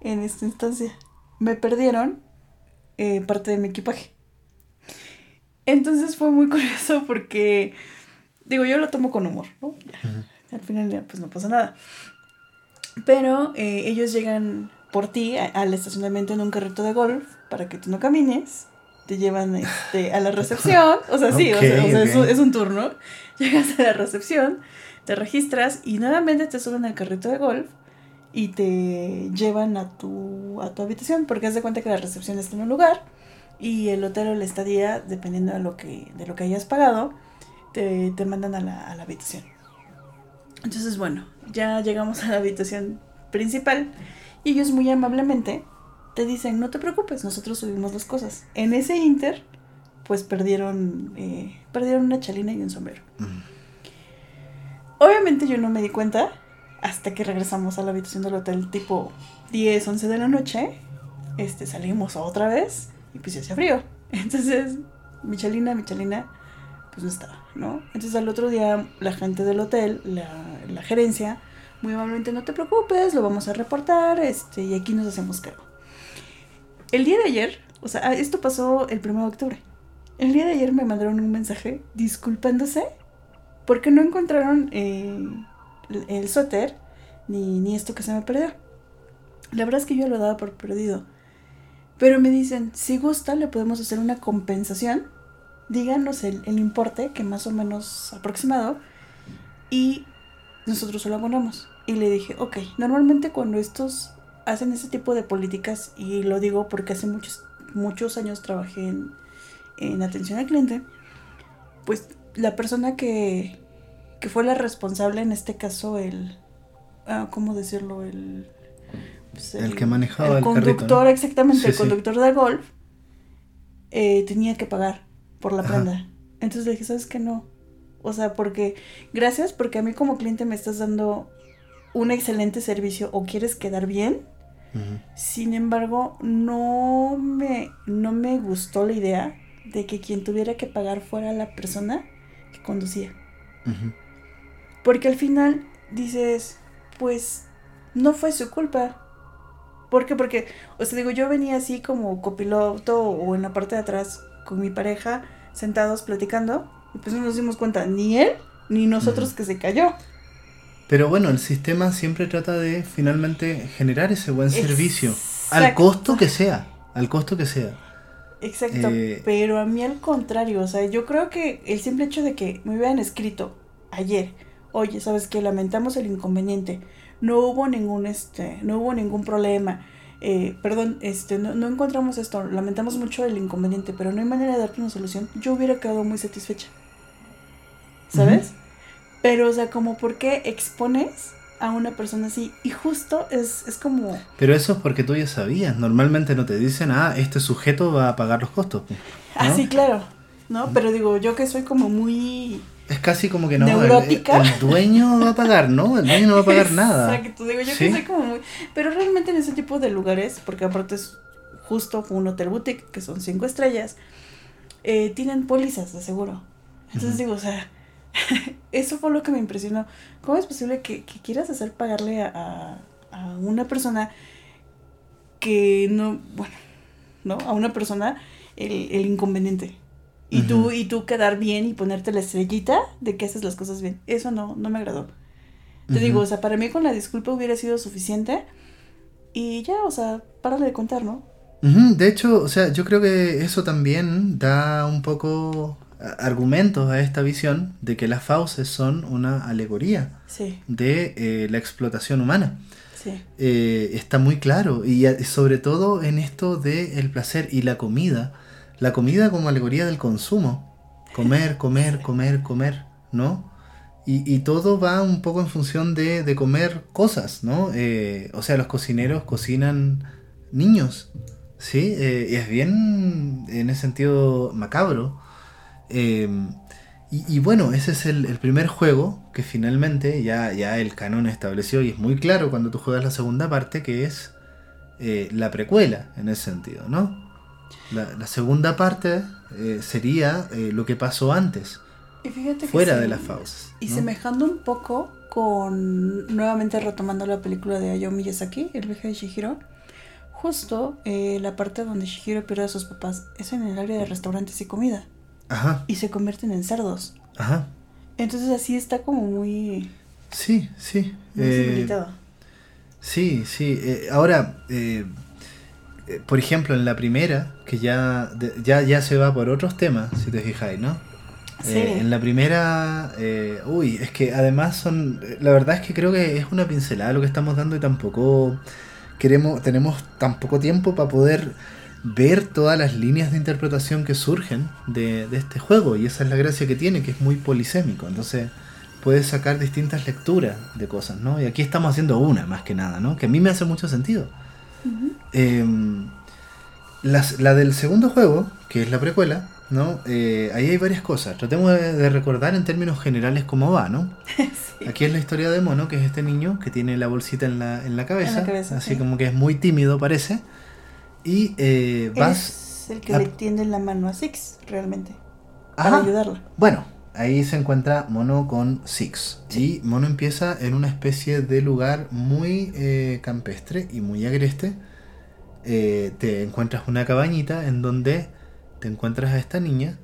en esta instancia. Me perdieron eh, parte de mi equipaje. Entonces fue muy curioso porque, digo, yo lo tomo con humor, ¿no? Ya, al final ya, pues no pasa nada. Pero eh, ellos llegan por ti al estacionamiento en un carrito de golf para que tú no camines. Te llevan este, a la recepción. O sea, sí, o sea, es, un, es un turno. Llegas a la recepción, te registras y nuevamente te suben al carrito de golf y te llevan a tu, a tu habitación. Porque haz de cuenta que la recepción está en un lugar y el hotel o la estadía, dependiendo de lo que, de lo que hayas pagado, te, te mandan a la, a la habitación. Entonces, bueno, ya llegamos a la habitación principal y ellos muy amablemente te dicen, no te preocupes, nosotros subimos las cosas. En ese inter, pues perdieron, eh, perdieron una chalina y un sombrero. Mm. Obviamente yo no me di cuenta hasta que regresamos a la habitación del hotel tipo 10, 11 de la noche. Este, salimos otra vez y pues ya hacía frío. Entonces, Michalina, Michalina, pues no estaba, ¿no? Entonces al otro día la gente del hotel, la, la gerencia, muy amablemente, no te preocupes, lo vamos a reportar, este, y aquí nos hacemos cargo. El día de ayer, o sea, esto pasó el 1 de octubre. El día de ayer me mandaron un mensaje disculpándose porque no encontraron eh, el, el suéter ni, ni esto que se me perdió. La verdad es que yo lo daba por perdido. Pero me dicen, si gusta, le podemos hacer una compensación. Díganos el, el importe, que más o menos aproximado, y nosotros lo abonamos. Y le dije, ok, normalmente cuando estos hacen ese tipo de políticas, y lo digo porque hace muchos, muchos años trabajé en, en atención al cliente, pues la persona que, que fue la responsable, en este caso el, ah, ¿cómo decirlo? El, pues, El que manejaba el conductor, carrito, ¿no? exactamente, Sí, el sí. conductor de golf, eh, tenía que pagar por la Ajá. prenda. Entonces le dije, ¿sabes qué no? O sea, porque, gracias, porque a mí como cliente me estás dando un excelente servicio o quieres quedar bien. Sin embargo, no me, no me gustó la idea de que quien tuviera que pagar fuera la persona que conducía. Porque al final dices, pues no fue su culpa. ¿Por qué? Porque, o sea, digo, yo venía así como copiloto o en la parte de atrás con mi pareja sentados platicando y pues no nos dimos cuenta ni él ni nosotros que se cayó. Pero bueno, el sistema siempre trata de finalmente generar ese buen servicio. Al costo que sea. Al costo que sea. Exacto. Eh, pero a mí al contrario. O sea, yo creo que el simple hecho de que me hubieran escrito ayer. Oye, ¿sabes qué? Lamentamos el inconveniente. No hubo ningún este. No hubo ningún problema. Eh, perdón, este, no, no encontramos esto. Lamentamos mucho el inconveniente. Pero no hay manera de darte una solución. Yo hubiera quedado muy satisfecha. ¿Sabes? Pero, o sea, como por qué expones a una persona así y justo es, es como... Pero eso es porque tú ya sabías, normalmente no te dicen, ah, este sujeto va a pagar los costos. Ah, sí, claro, ¿no? Pero digo, yo que soy como muy... Es casi como que no, neurótica. El, dueño va a pagar, ¿no? El dueño no va a pagar nada. Exacto, digo, yo que soy como muy... Pero realmente en ese tipo de lugares, porque aparte es justo un hotel boutique, que son cinco estrellas, eh, tienen pólizas de seguro. Entonces digo, o sea, eso fue lo que me impresionó. ¿Cómo es posible que, quieras hacer pagarle a, una persona que no, bueno, ¿no? A una persona el, inconveniente. Y tú, y tú quedar bien y ponerte la estrellita de que haces las cosas bien. Eso no, no me agradó. Te digo, o sea, para mí con la disculpa hubiera sido suficiente. Y ya, o sea, párale de contar, ¿no? De hecho, o sea, yo creo que eso también da un poco argumentos a esta visión de que las fauces son una alegoría de eh, la explotación humana. Eh, está muy claro, y sobre todo en esto de el placer y la comida, la comida como alegoría del consumo, comer, comer, comer, comer, ¿no? Y, todo va un poco en función de, comer cosas, ¿no? Eh, o sea, los cocineros cocinan niños, ¿sí? y es bien, en ese sentido, macabro Em, y, bueno, ese es el, primer juego que finalmente ya, ya el canon estableció y es muy claro cuando tú juegas la segunda parte que es eh, la precuela en ese sentido, ¿no? La, segunda parte eh, sería eh, lo que pasó antes, fuera de las fauces. Y semejando un poco con, nuevamente retomando la película de Hayao Miyazaki, El viaje de Shihiro, justo la parte donde Shihiro pierde a sus papás es en el área de restaurantes y comida. Ajá. y se convierten en cerdos. Ajá. Entonces así está como muy... Sí, sí. Eh, sí, sí. Eh, ahora, eh, por ejemplo, en la primera, que ya, ya, ya se va por otros temas, si te fijáis, ¿no? Sí. en la primera, uy, es que además son, la verdad es que creo que es una pincelada lo que estamos dando y tampoco queremos, tenemos tan poco tiempo para poder ver todas las líneas de interpretación que surgen de, este juego. Y esa es la gracia que tiene, que es muy polisémico. Entonces puedes sacar distintas lecturas de cosas, ¿no? Y aquí estamos haciendo una más que nada, ¿no? Que a mí me hace mucho sentido. Em, la del segundo juego, que es la precuela, ¿no? Eh, ahí hay varias cosas. Tratemos de, recordar en términos generales cómo va, ¿no? Aquí es la historia de Mono, que es este niño que tiene la bolsita en la, en la cabeza, así como que es muy tímido parece. Y eh, vas... Es el que le tiende la mano a Six, realmente. Para ayudarla. Bueno, ahí se encuentra Mono con Six. Y Mono empieza en una especie de lugar muy eh, campestre y muy agreste. Eh, te encuentras una cabañita en donde te encuentras a esta niña.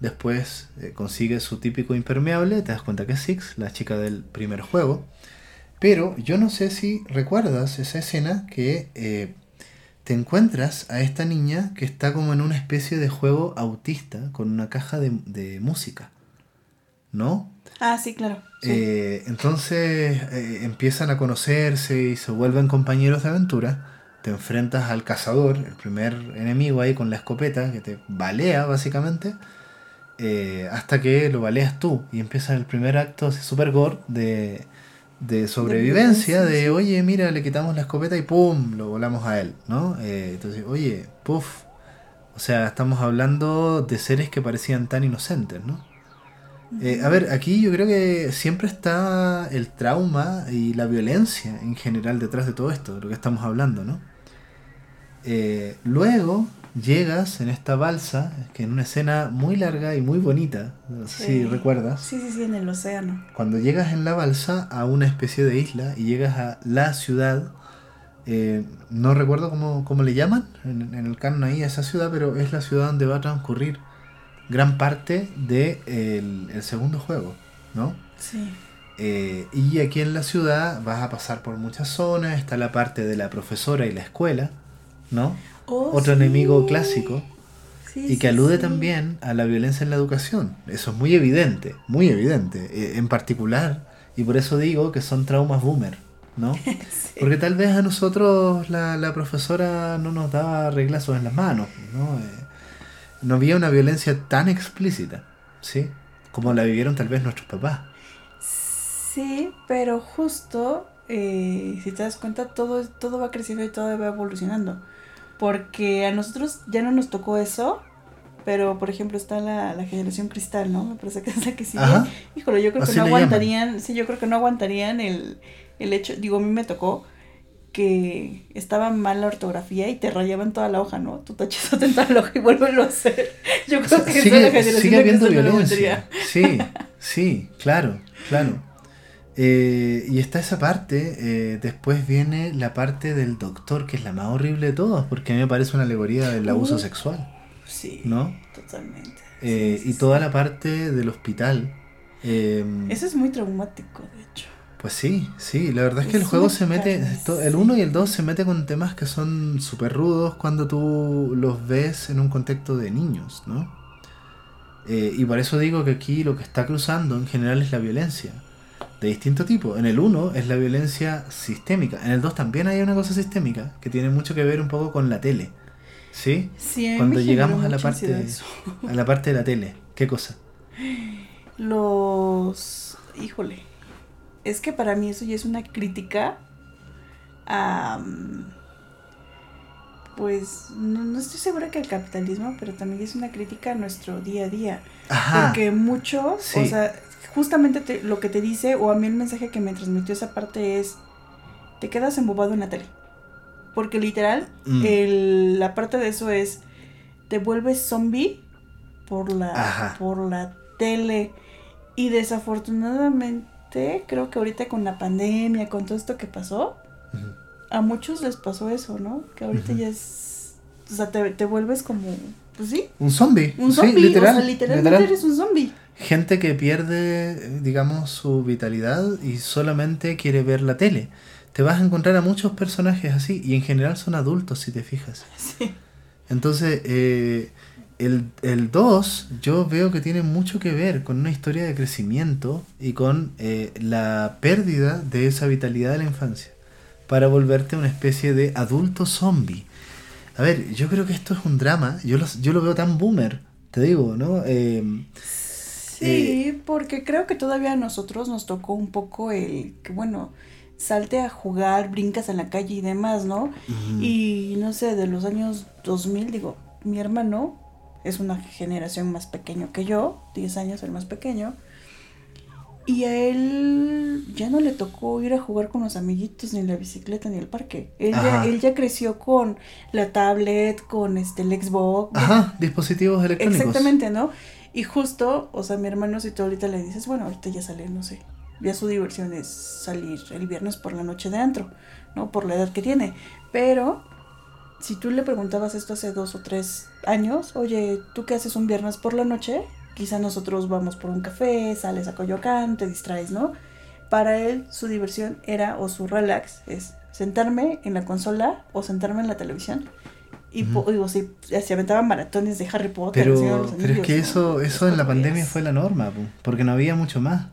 Después consigues su típico impermeable. Te das cuenta que es Six, la chica del primer juego. Pero yo no sé si recuerdas esa escena que te encuentras a esta niña que está como en una especie de juego autista con una caja de, música. ¿No? Ah, sí, claro. Eh, entonces eh, empiezan a conocerse y se vuelven compañeros de aventura. Te enfrentas al cazador, el primer enemigo ahí con la escopeta, que te balea básicamente, eh, hasta que lo baleas tú y empieza el primer acto super gore de de sobrevivencia, de, oye, mira, le quitamos la escopeta y ¡pum! lo volamos a él, ¿no? Eh, entonces, oye, puff. O sea, estamos hablando de seres que parecían tan inocentes, ¿no? Eh, a ver, aquí yo creo que siempre está el trauma y la violencia en general detrás de todo esto, de lo que estamos hablando, ¿no? Eh, luego llegas en esta balsa, que en una escena muy larga y muy bonita, no sé si recuerdas. Sí, sí, sí, en el océano. Cuando llegas en la balsa a una especie de isla y llegas a la ciudad eh, no recuerdo cómo, cómo le llaman en, en el canon ahí a esa ciudad, pero es la ciudad donde va a transcurrir gran parte del de el, el segundo juego, ¿no? Sí. Eh, y aquí en la ciudad vas a pasar por muchas zonas, está la parte de la profesora y la escuela, ¿no? Oh, Otro sí. enemigo clásico Sí, y que alude también a la violencia en la educación. Eso es muy evidente, muy evidente, eh, en particular, y por eso digo que son traumas boomer, ¿no? Sí. Porque tal vez a nosotros la, la profesora no nos daba reglazos en las manos, ¿no? Eh, no había una violencia tan explícita, ¿sí? Como la vivieron tal vez nuestros papás. Sí, pero justo, eh, si te das cuenta, todo, todo va creciendo y todo va evolucionando. Porque a nosotros ya no nos tocó eso, pero por ejemplo está la, la generación cristal, ¿no? Me parece que es la que sigue. Ajá. Híjole, yo creo Así que no llaman. aguantarían, sí, yo creo que no aguantarían el, el hecho, digo, a mí me tocó que estaba mal la ortografía y te rayaban toda la hoja, ¿no? Tú tachas en toda la hoja y vuélvelo a hacer. Yo O creo sea, que esa es la sigue, generación sigue habiendo violencia. Sí, sí, claro, claro. Eh, y está esa parte, eh, después viene la parte del doctor, que es la más horrible de todas, porque a mí me parece una alegoría del abuso Uh. sexual, Sí, ¿no? totalmente. Eh, Sí, sí, y toda la parte del hospital. eh, Eso es muy traumático, de hecho. Pues sí, sí, la verdad es que el juego se mete, carne, el sí. 1 y el 2 se mete con temas que son súper rudos cuando tú los ves en un contexto de niños, ¿no? Eh, y por eso digo que aquí lo que está cruzando en general es la violencia, de distinto tipo. En el 1 es la violencia sistémica, en el 2 también hay una cosa sistémica que tiene mucho que ver un poco con la tele, ¿sí? Sí, Cuando llegamos a la parte, a la parte de la tele, ¿qué cosa? Los... Híjole. Es que para mí eso ya es una crítica a... Pues no, no estoy segura que al capitalismo, pero también es una crítica a nuestro día a día. Ajá, Porque muchos, Sí. o sea, justamente te- lo que te dice, o a mí el mensaje que me transmitió esa parte es, te quedas embobado en la tele. Porque literal, Mm. el- la parte de eso es, te vuelves zombie por la, Ajá. por la tele. Y desafortunadamente, creo que ahorita con la pandemia, con todo esto que pasó, a muchos les pasó eso, ¿no? Que ahorita ya es... O sea, te, te vuelves como... Pues sí, un zombie, un sí, zombie. literal, o sea, literalmente literal. eres un zombie. Gente que pierde, digamos, su vitalidad y solamente quiere ver la tele. Te vas a encontrar a muchos personajes así y en general son adultos si te fijas. Sí. Entonces, eh, el, el 2 yo veo que tiene mucho que ver con una historia de crecimiento y con eh, la pérdida de esa vitalidad de la infancia para volverte una especie de adulto zombie. A ver, yo creo que esto es un drama, yo, los- yo lo veo tan boomer, te digo, ¿no? Eh, Sí, porque creo que todavía a nosotros nos tocó un poco el que, bueno, salte a jugar, brincas en la calle y demás, ¿no? Y no sé, de los años 2000, digo, mi hermano es una generación más pequeño que yo, 10 años el más pequeño. Y a él ya no le tocó ir a jugar con los amiguitos, ni en la bicicleta, ni el parque. Él ya, él ya creció con la tablet, con este, el Xbox. Ajá, dispositivos electrónicos. Exactamente, ¿no? Y justo, o sea, mi hermano, si tú ahorita le dices, bueno, ahorita ya sale, no sé, ya su diversión es salir el viernes por la noche de antro, ¿no? Por la edad que tiene. Pero, si tú le preguntabas esto hace dos o tres años, oye, ¿tú qué haces un viernes por la noche? Quizá nosotros vamos por un café, sales a Coyoacán, te distraes, ¿no? Para él, su diversión era, o su relax, es sentarme en la consola o sentarme en la televisión. Y po- Ujú. digo, sí, se aventaban maratones de Harry Potter. De Pero, los pero es que eso, eso en la pandemia fue la norma, porque no había mucho más.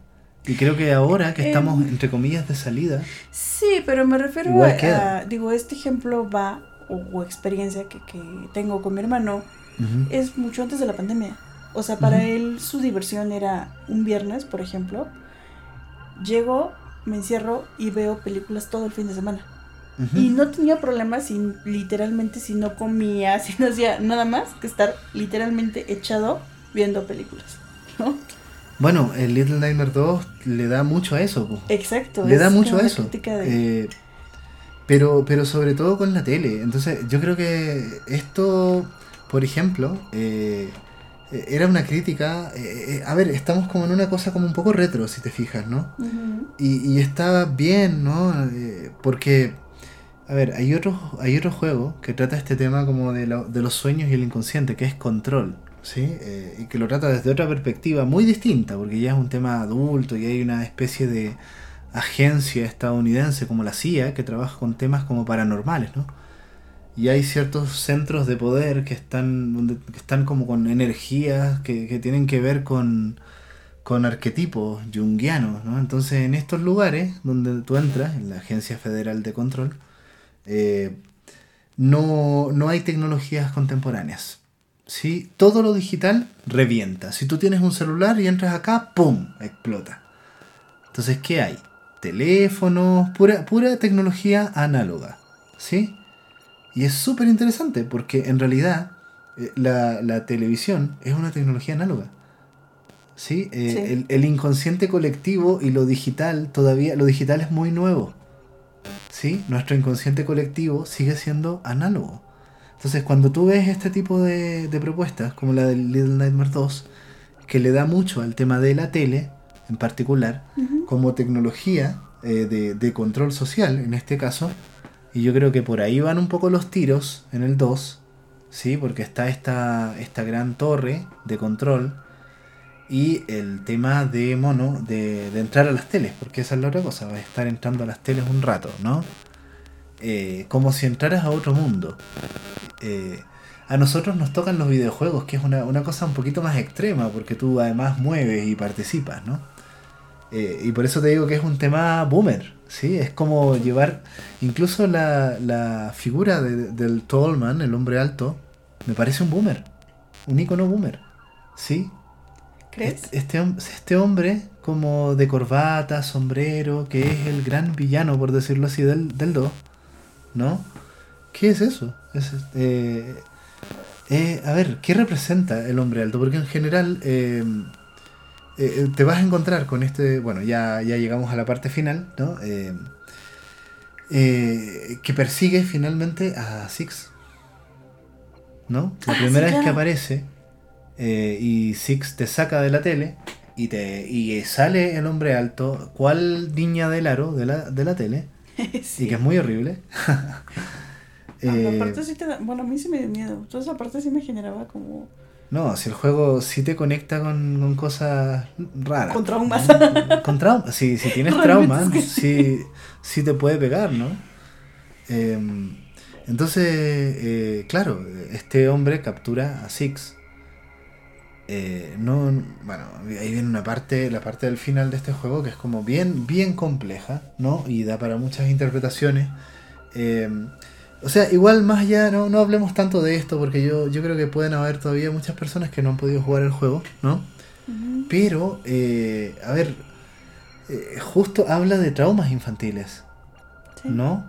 Y creo que ahora que Em. estamos, entre comillas, de salida, Sí, pero me refiero Igual a, queda. a- digo, este ejemplo va, o, o experiencia que, que tengo con mi hermano, ujú, es mucho antes de la pandemia. O sea, para Ujú. él su diversión era un viernes, por ejemplo. Llego, me encierro y veo películas todo el fin de semana. Y no tenía problemas si literalmente si no comía, si no hacía nada más que estar literalmente echado viendo películas. ¿no? Bueno, el Little Nightmare 2 le da mucho a eso, pu. Exacto. le da mucho a eso. de- Eh, pero, pero sobre todo con la tele. Entonces, yo creo que esto, por ejemplo, eh, eh, era una crítica. eh, a ver, estamos como en una cosa como un poco retro, si te fijas, ¿no? Y, y está bien, ¿no? Porque, A ver, hay otro, hay otro juego que trata este tema como de, de los sueños y el inconsciente, que es Control. ¿sí? Eh, y que lo trata desde otra perspectiva muy distinta, porque ya es un tema adulto y hay una especie de agencia estadounidense como la CIA que trabaja con temas como paranormales, ¿no? Y hay ciertos centros de poder que están, que están como con energías que, que tienen que ver con, con arquetipos junguianos, ¿no? Entonces en estos lugares donde tú entras, en la Agencia Federal de Control, eh, no, no hay tecnologías contemporáneas. ¿sí? Todo lo digital revienta. Si tú tienes un celular y entras acá, ¡pum! explota. Entonces, ¿qué hay? Teléfonos, pura, pura tecnología análoga. ¿Sí? Y es súper interesante porque en realidad eh, la, televisión es una tecnología análoga. ¿Sí? Eh, el, el, inconsciente colectivo y lo digital, todavía, lo digital es muy nuevo. ¿Sí? Nuestro inconsciente colectivo sigue siendo análogo. Entonces, cuando tú ves este tipo de, propuestas, como la de Little Nightmares 2, que le da mucho al tema de la tele, en particular, como tecnología eh, de, control social, en este caso, y yo creo que por ahí van un poco los tiros en el 2, ¿sí? Porque está esta, esta gran torre de control y el tema de mono, de, de entrar a las teles, porque esa es la otra cosa, va a estar entrando a las teles un rato, ¿no? Eh, como si entraras a otro mundo. Eh, a nosotros nos tocan los videojuegos, que es una, cosa un poquito más extrema, porque tú además mueves y participas, ¿no? Eh, y por eso te digo que es un tema boomer, ¿sí? Es como llevar, incluso la, figura del Tallman, el hombre alto, me parece un boomer, un icono boomer, ¿sí? ¿Crees? Este, este hombre como de corbata, sombrero, que es el gran villano, por decirlo así, del, del 2 ¿no? ¿Qué es eso? Eh, eh, a ver, ¿qué representa el hombre alto? Porque en general eh, te vas a encontrar con este, bueno, ya, ya llegamos a la parte final, ¿no? que persigue finalmente a Six. ¿No? La ah, primera vez que aparece y Six te saca de la tele y, te, y sale el hombre alto, ¿cuál niña del aro de la, de la tele? Y que es muy horrible. eh, sí te Bueno, a mí sí me dio miedo. Toda esa parte sí me generaba como... No, si el juego sí te conecta con, cosas raras. Con traumas. Con traumas. Si, si tienes traumas, sí, sí te puede pegar, ¿no? Em, entonces, eh, claro, este hombre captura a Six eh, no, bueno, ahí viene una parte, la parte del final de este juego que es como bien, bien compleja, ¿no? Y da para muchas interpretaciones. Eh, o sea, igual más allá, no, no hablemos tanto de esto porque yo, yo creo que pueden haber todavía muchas personas que no han podido jugar el juego, ¿no? Pero, eh, a ver, justo habla de traumas infantiles, ¿no?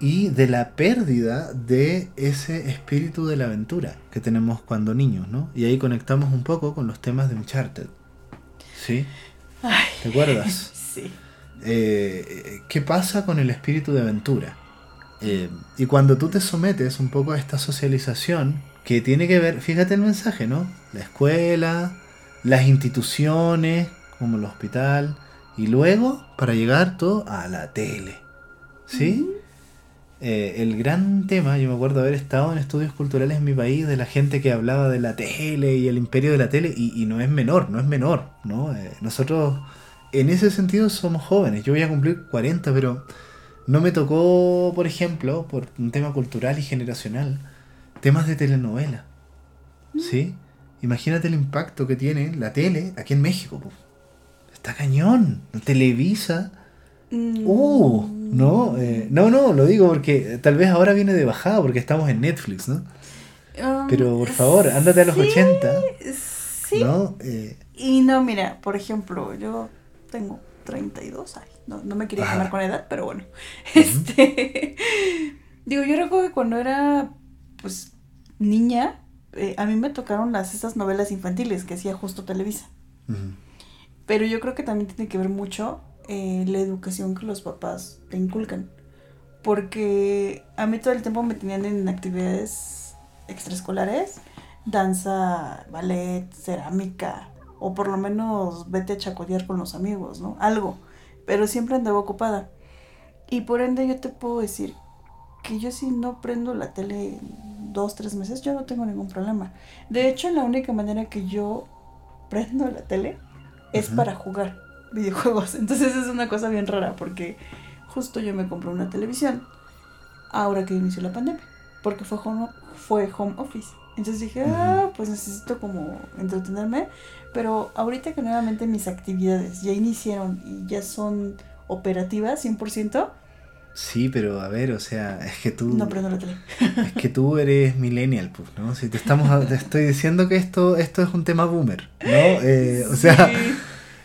Y de la pérdida de ese espíritu de la aventura que tenemos cuando niños, ¿no? Y ahí conectamos un poco con los temas de Uncharted. ¿Sí? ¿Te acuerdas? Sí. Eh, ¿Qué pasa con el espíritu de aventura? Eh, y cuando tú te sometes un poco a esta socialización, que tiene que ver, fíjate el mensaje, ¿no? La escuela, las instituciones, como el hospital, y luego para llegar todo a la tele. ¿Sí? Eh, el gran tema, yo me acuerdo haber estado en estudios culturales en mi país, de la gente que hablaba de la tele y el imperio de la tele, y, no es menor, no es menor, ¿no? Eh, nosotros en ese sentido somos jóvenes, yo voy a cumplir 40, pero no me tocó, por ejemplo, por un tema cultural y generacional, temas de telenovela, ¿sí? Imagínate el impacto que tiene la tele aquí en México, está cañón, Televisa Mm. Uh, no, eh, no, no, lo digo porque tal vez ahora viene de bajada porque estamos en Netflix, ¿no? Um, Pero por favor, ándate a los 80. Sí. ¿no? Eh, y no, mira, por ejemplo, yo tengo 32 años. No, no me quería llamar con edad, pero bueno. Este. digo, yo recuerdo que cuando era, pues, niña, eh, a mí me tocaron las estas novelas infantiles que hacía justo Televisa. Pero yo creo que también tiene que ver mucho eh, la educación que los papás te inculcan. Porque a mí todo el tiempo me tenían en actividades extraescolares, danza, ballet, cerámica, o por lo menos vete a chacotear con los amigos, ¿no? Algo. Pero siempre andaba ocupada. Y por ende yo te puedo decir que yo si no prendo la tele dos, tres meses, yo no tengo ningún problema. De hecho, la única manera que yo prendo la tele es para jugar videojuegos. Entonces es una cosa bien rara porque justo yo me compré una televisión ahora que inició la pandemia, porque fue home, fue home office. Entonces dije, ah, pues necesito como entretenerme, pero ahorita que nuevamente mis actividades ya iniciaron y ya son operativas 100%. Sí, pero a ver, o sea, es que tú... No prendo la tele. Es que tú eres millennial, pues, ¿no? Si te, estamos, te estoy diciendo que esto, esto es un tema boomer, ¿no? Eh, o sea...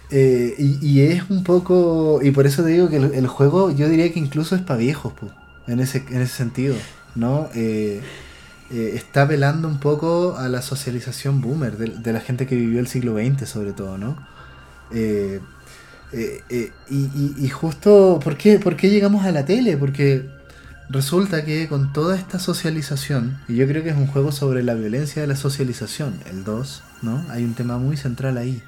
Eh, y, es un poco. Y por eso te digo que el, juego, yo diría que incluso es para viejos, pues, en ese, en ese sentido, ¿no? Eh, eh, está velando un poco a la socialización boomer de, la gente que vivió el siglo XX, sobre todo, ¿no? y, justo, ¿por qué, ¿por qué llegamos a la tele? Porque resulta que con toda esta socialización, y yo creo que es un juego sobre la violencia de la socialización, el 2, ¿no? Hay un tema muy central ahí.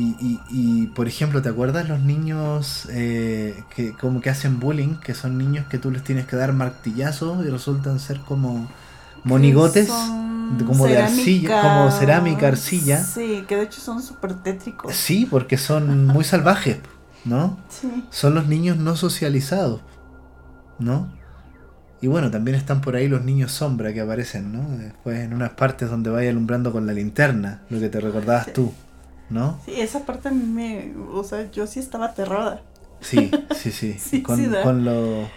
Y, y, por ejemplo, ¿te acuerdas los niños eh, que como que hacen bullying? Que son niños que tú les tienes que dar martillazos y resultan ser como monigotes, como de arcilla, como cerámica, arcilla. Sí, que de hecho son súper tétricos. Sí, porque son muy salvajes, ¿no? Sí. Son los niños no socializados, ¿no? Y bueno, también están por ahí los niños sombra que aparecen, ¿no? Después en unas partes donde vaya alumbrando con la linterna, lo que te recordabas tú. ¿No? Sí, esa parte a mí me. O sea, yo sí estaba aterrada. Sí, sí, sí. con, con, los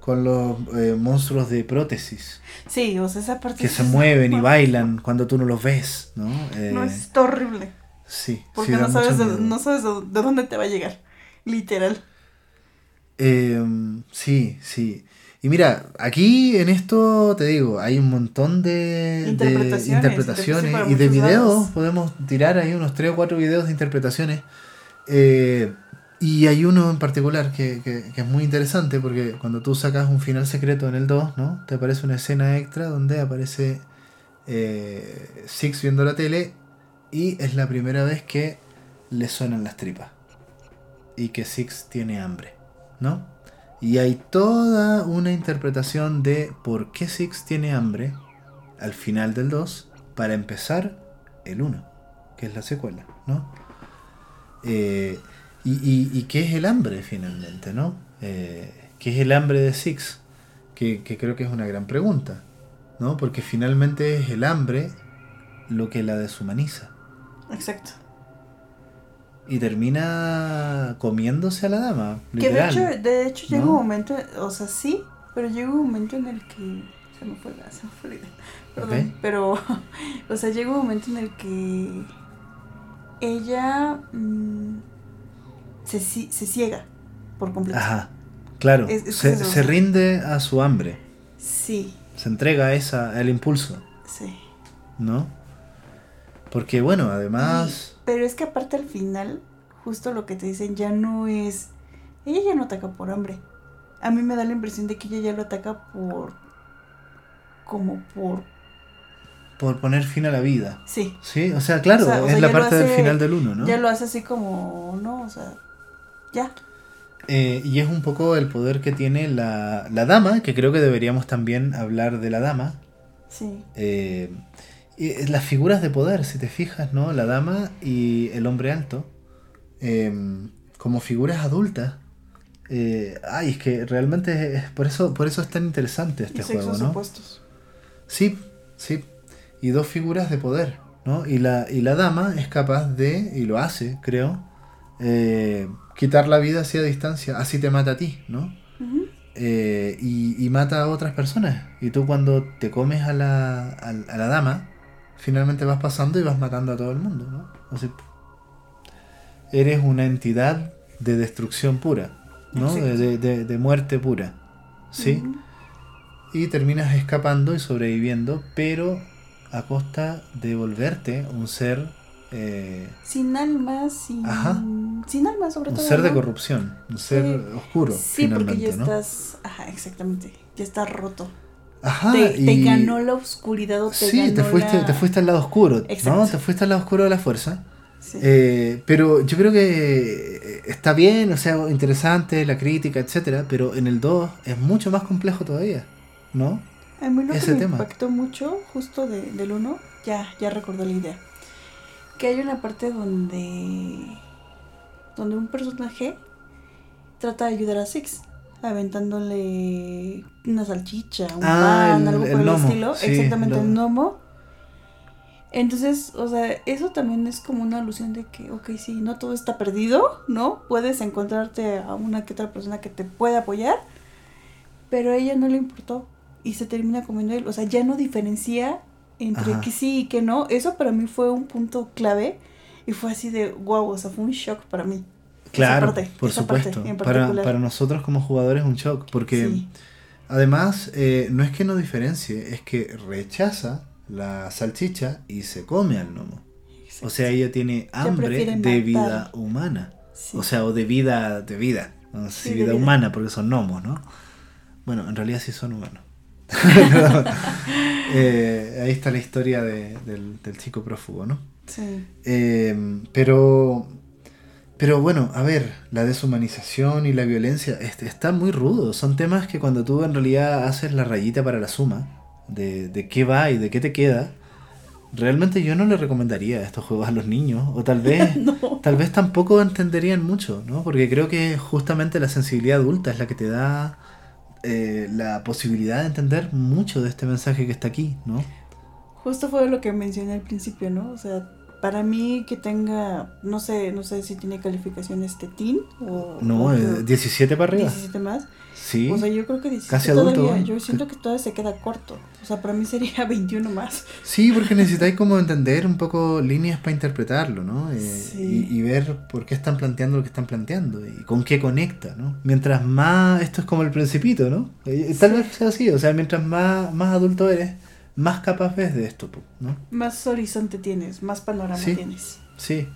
con los eh, monstruos de prótesis. Sí, o sea, esa parte. Que se mueven y bailan cuando tú no los ves, ¿no? Eh, no, es horrible. Sí. Porque no, sabes de, no sabes de, dónde te va a llegar. Literal. Eh, sí, sí. Y mira, aquí en esto te digo, hay un montón de interpretaciones, y de videos. Podemos tirar ahí unos 3 o 4 videos de interpretaciones. Eh, y hay uno en particular que, es muy interesante porque cuando tú sacas un final secreto en el 2, ¿no? Te aparece una escena extra donde aparece eh, Six viendo la tele y es la primera vez que le suenan las tripas. Y que Six tiene hambre, ¿no? Y hay toda una interpretación de por qué Six tiene hambre al final del 2 para empezar el 1, que es la secuela, ¿no? Eh, y, qué es el hambre finalmente, ¿no? Eh, ¿Qué es el hambre de Six? Que, que, creo que es una gran pregunta, ¿no? Porque finalmente es el hambre lo que la deshumaniza. Exacto y termina comiéndose a la dama. Que de hecho, de hecho llega un momento, o sea, sí, pero llega un momento en el que. Se me fue la, se me fue la idea. Perdón, pero. O sea, llega un momento en el que. Ella. Mm, se, se ciega por completo. Ajá. Claro. se, se, rinde a su hambre. Sí. Se entrega a esa, al impulso. Sí. ¿No? Porque bueno, además. Pero es que aparte al final, justo lo que te dicen ya no es... Ella ya no ataca por hambre. A mí me da la impresión de que ella ya lo ataca por... como por... Por poner fin a la vida. Sí. Sí, o sea, claro, es la parte del final del uno, ¿no? Ya lo hace así como, no, o sea, ya. Eh, y es un poco el poder que tiene la, la dama, que creo que deberíamos también hablar de la dama. Sí. Eh, las figuras de poder, si te fijas, ¿no? La dama y el hombre alto, em, como figuras adultas. Eh, ay, es que realmente es, por eso por eso es tan interesante este juego, ¿no? Opuestos. Sí, sí. Y dos figuras de poder, ¿no? Y la, y la dama es capaz de, y lo hace, creo, eh, quitar la vida así a distancia. Así te mata a ti, ¿no? Eh, y, y, mata a otras personas. Y tú cuando te comes a la, a la dama, finalmente vas pasando y vas matando a todo el mundo, ¿no? eres una entidad de destrucción pura, ¿no? De, muerte pura, ¿sí? Y terminas escapando y sobreviviendo, pero a costa de volverte un ser... Eh, sin alma, sin... Sin alma, sobre todo. Un ser de corrupción, un ser oscuro. Sí, porque ya estás... Ajá, exactamente. Ya estás roto. Ajá, te, ganó la oscuridad o te sí, te fuiste, te fuiste al lado oscuro, ¿no? Te fuiste al lado oscuro de la fuerza. Sí. Eh, pero yo creo que está bien, o sea, interesante la crítica, etcétera, pero en el 2 es mucho más complejo todavía, ¿no? A mí lo ese que me tema. impactó mucho, justo de- del 1, ya, ya recordé la idea. Que hay una parte donde. donde un personaje trata de ayudar a Six, aventándole una salchicha, un Ah, pan, el- algo por el, estilo. sí, Exactamente, el gnomo. Entonces, o sea, eso también es como una alusión de que, ok, sí, no todo está perdido, ¿no? Puedes encontrarte a una que otra persona que te pueda apoyar, pero a ella no le importó y se termina comiendo él. O sea, ya no diferencia entre Ajá. que sí y que no. Eso para mí fue un punto clave y fue así de, wow, o sea, fue un shock para mí. Esa Claro, parte, por esa parte supuesto. en para, para nosotros como jugadores es un shock, porque Sí. además eh, no es que no diferencie, es que rechaza la salchicha y se come al gnomo. O sea, ella tiene hambre de matar. vida humana. Sí. O sea, o de vida, de vida. No sé Sí, vida. humana, porque son gnomos, ¿no? Bueno, en realidad sí son humanos. Eh, ahí está la historia de- del, del chico prófugo, ¿no? Sí. Eh, pero, pero bueno, a ver, la deshumanización y la violencia este, está muy rudo. Son temas que cuando tú en realidad haces la rayita para la suma de, de qué va y de qué te queda, realmente yo no le recomendaría estos juegos a los niños. O tal vez, No. tal vez tampoco entenderían mucho, ¿no? Porque creo que justamente la sensibilidad adulta es la que te da eh, la posibilidad de entender mucho de este mensaje que está aquí, ¿no? Justo fue lo que mencioné al principio, ¿no? O sea, para mí que tenga, no sé, no sé si tiene calificación este teen o, No, o eh, que- 17 para arriba. 17 más. Sí. O sea, yo creo que 17 Casi adulto, todavía, ¿eh? yo siento que todavía se queda corto. O sea, para mí sería 21 más. Sí, porque necesitáis como entender un poco líneas para interpretarlo, ¿no? Eh, Sí. y, y ver por qué están planteando lo que están planteando y con qué conecta, ¿no? Mientras más, esto es como el principito, ¿no? Eh, Tal Sí. vez sea así, o sea, mientras más, más adulto eres, más capaz ves de esto, ¿no? Más horizonte tienes, más panorama Sí. tienes. Sí.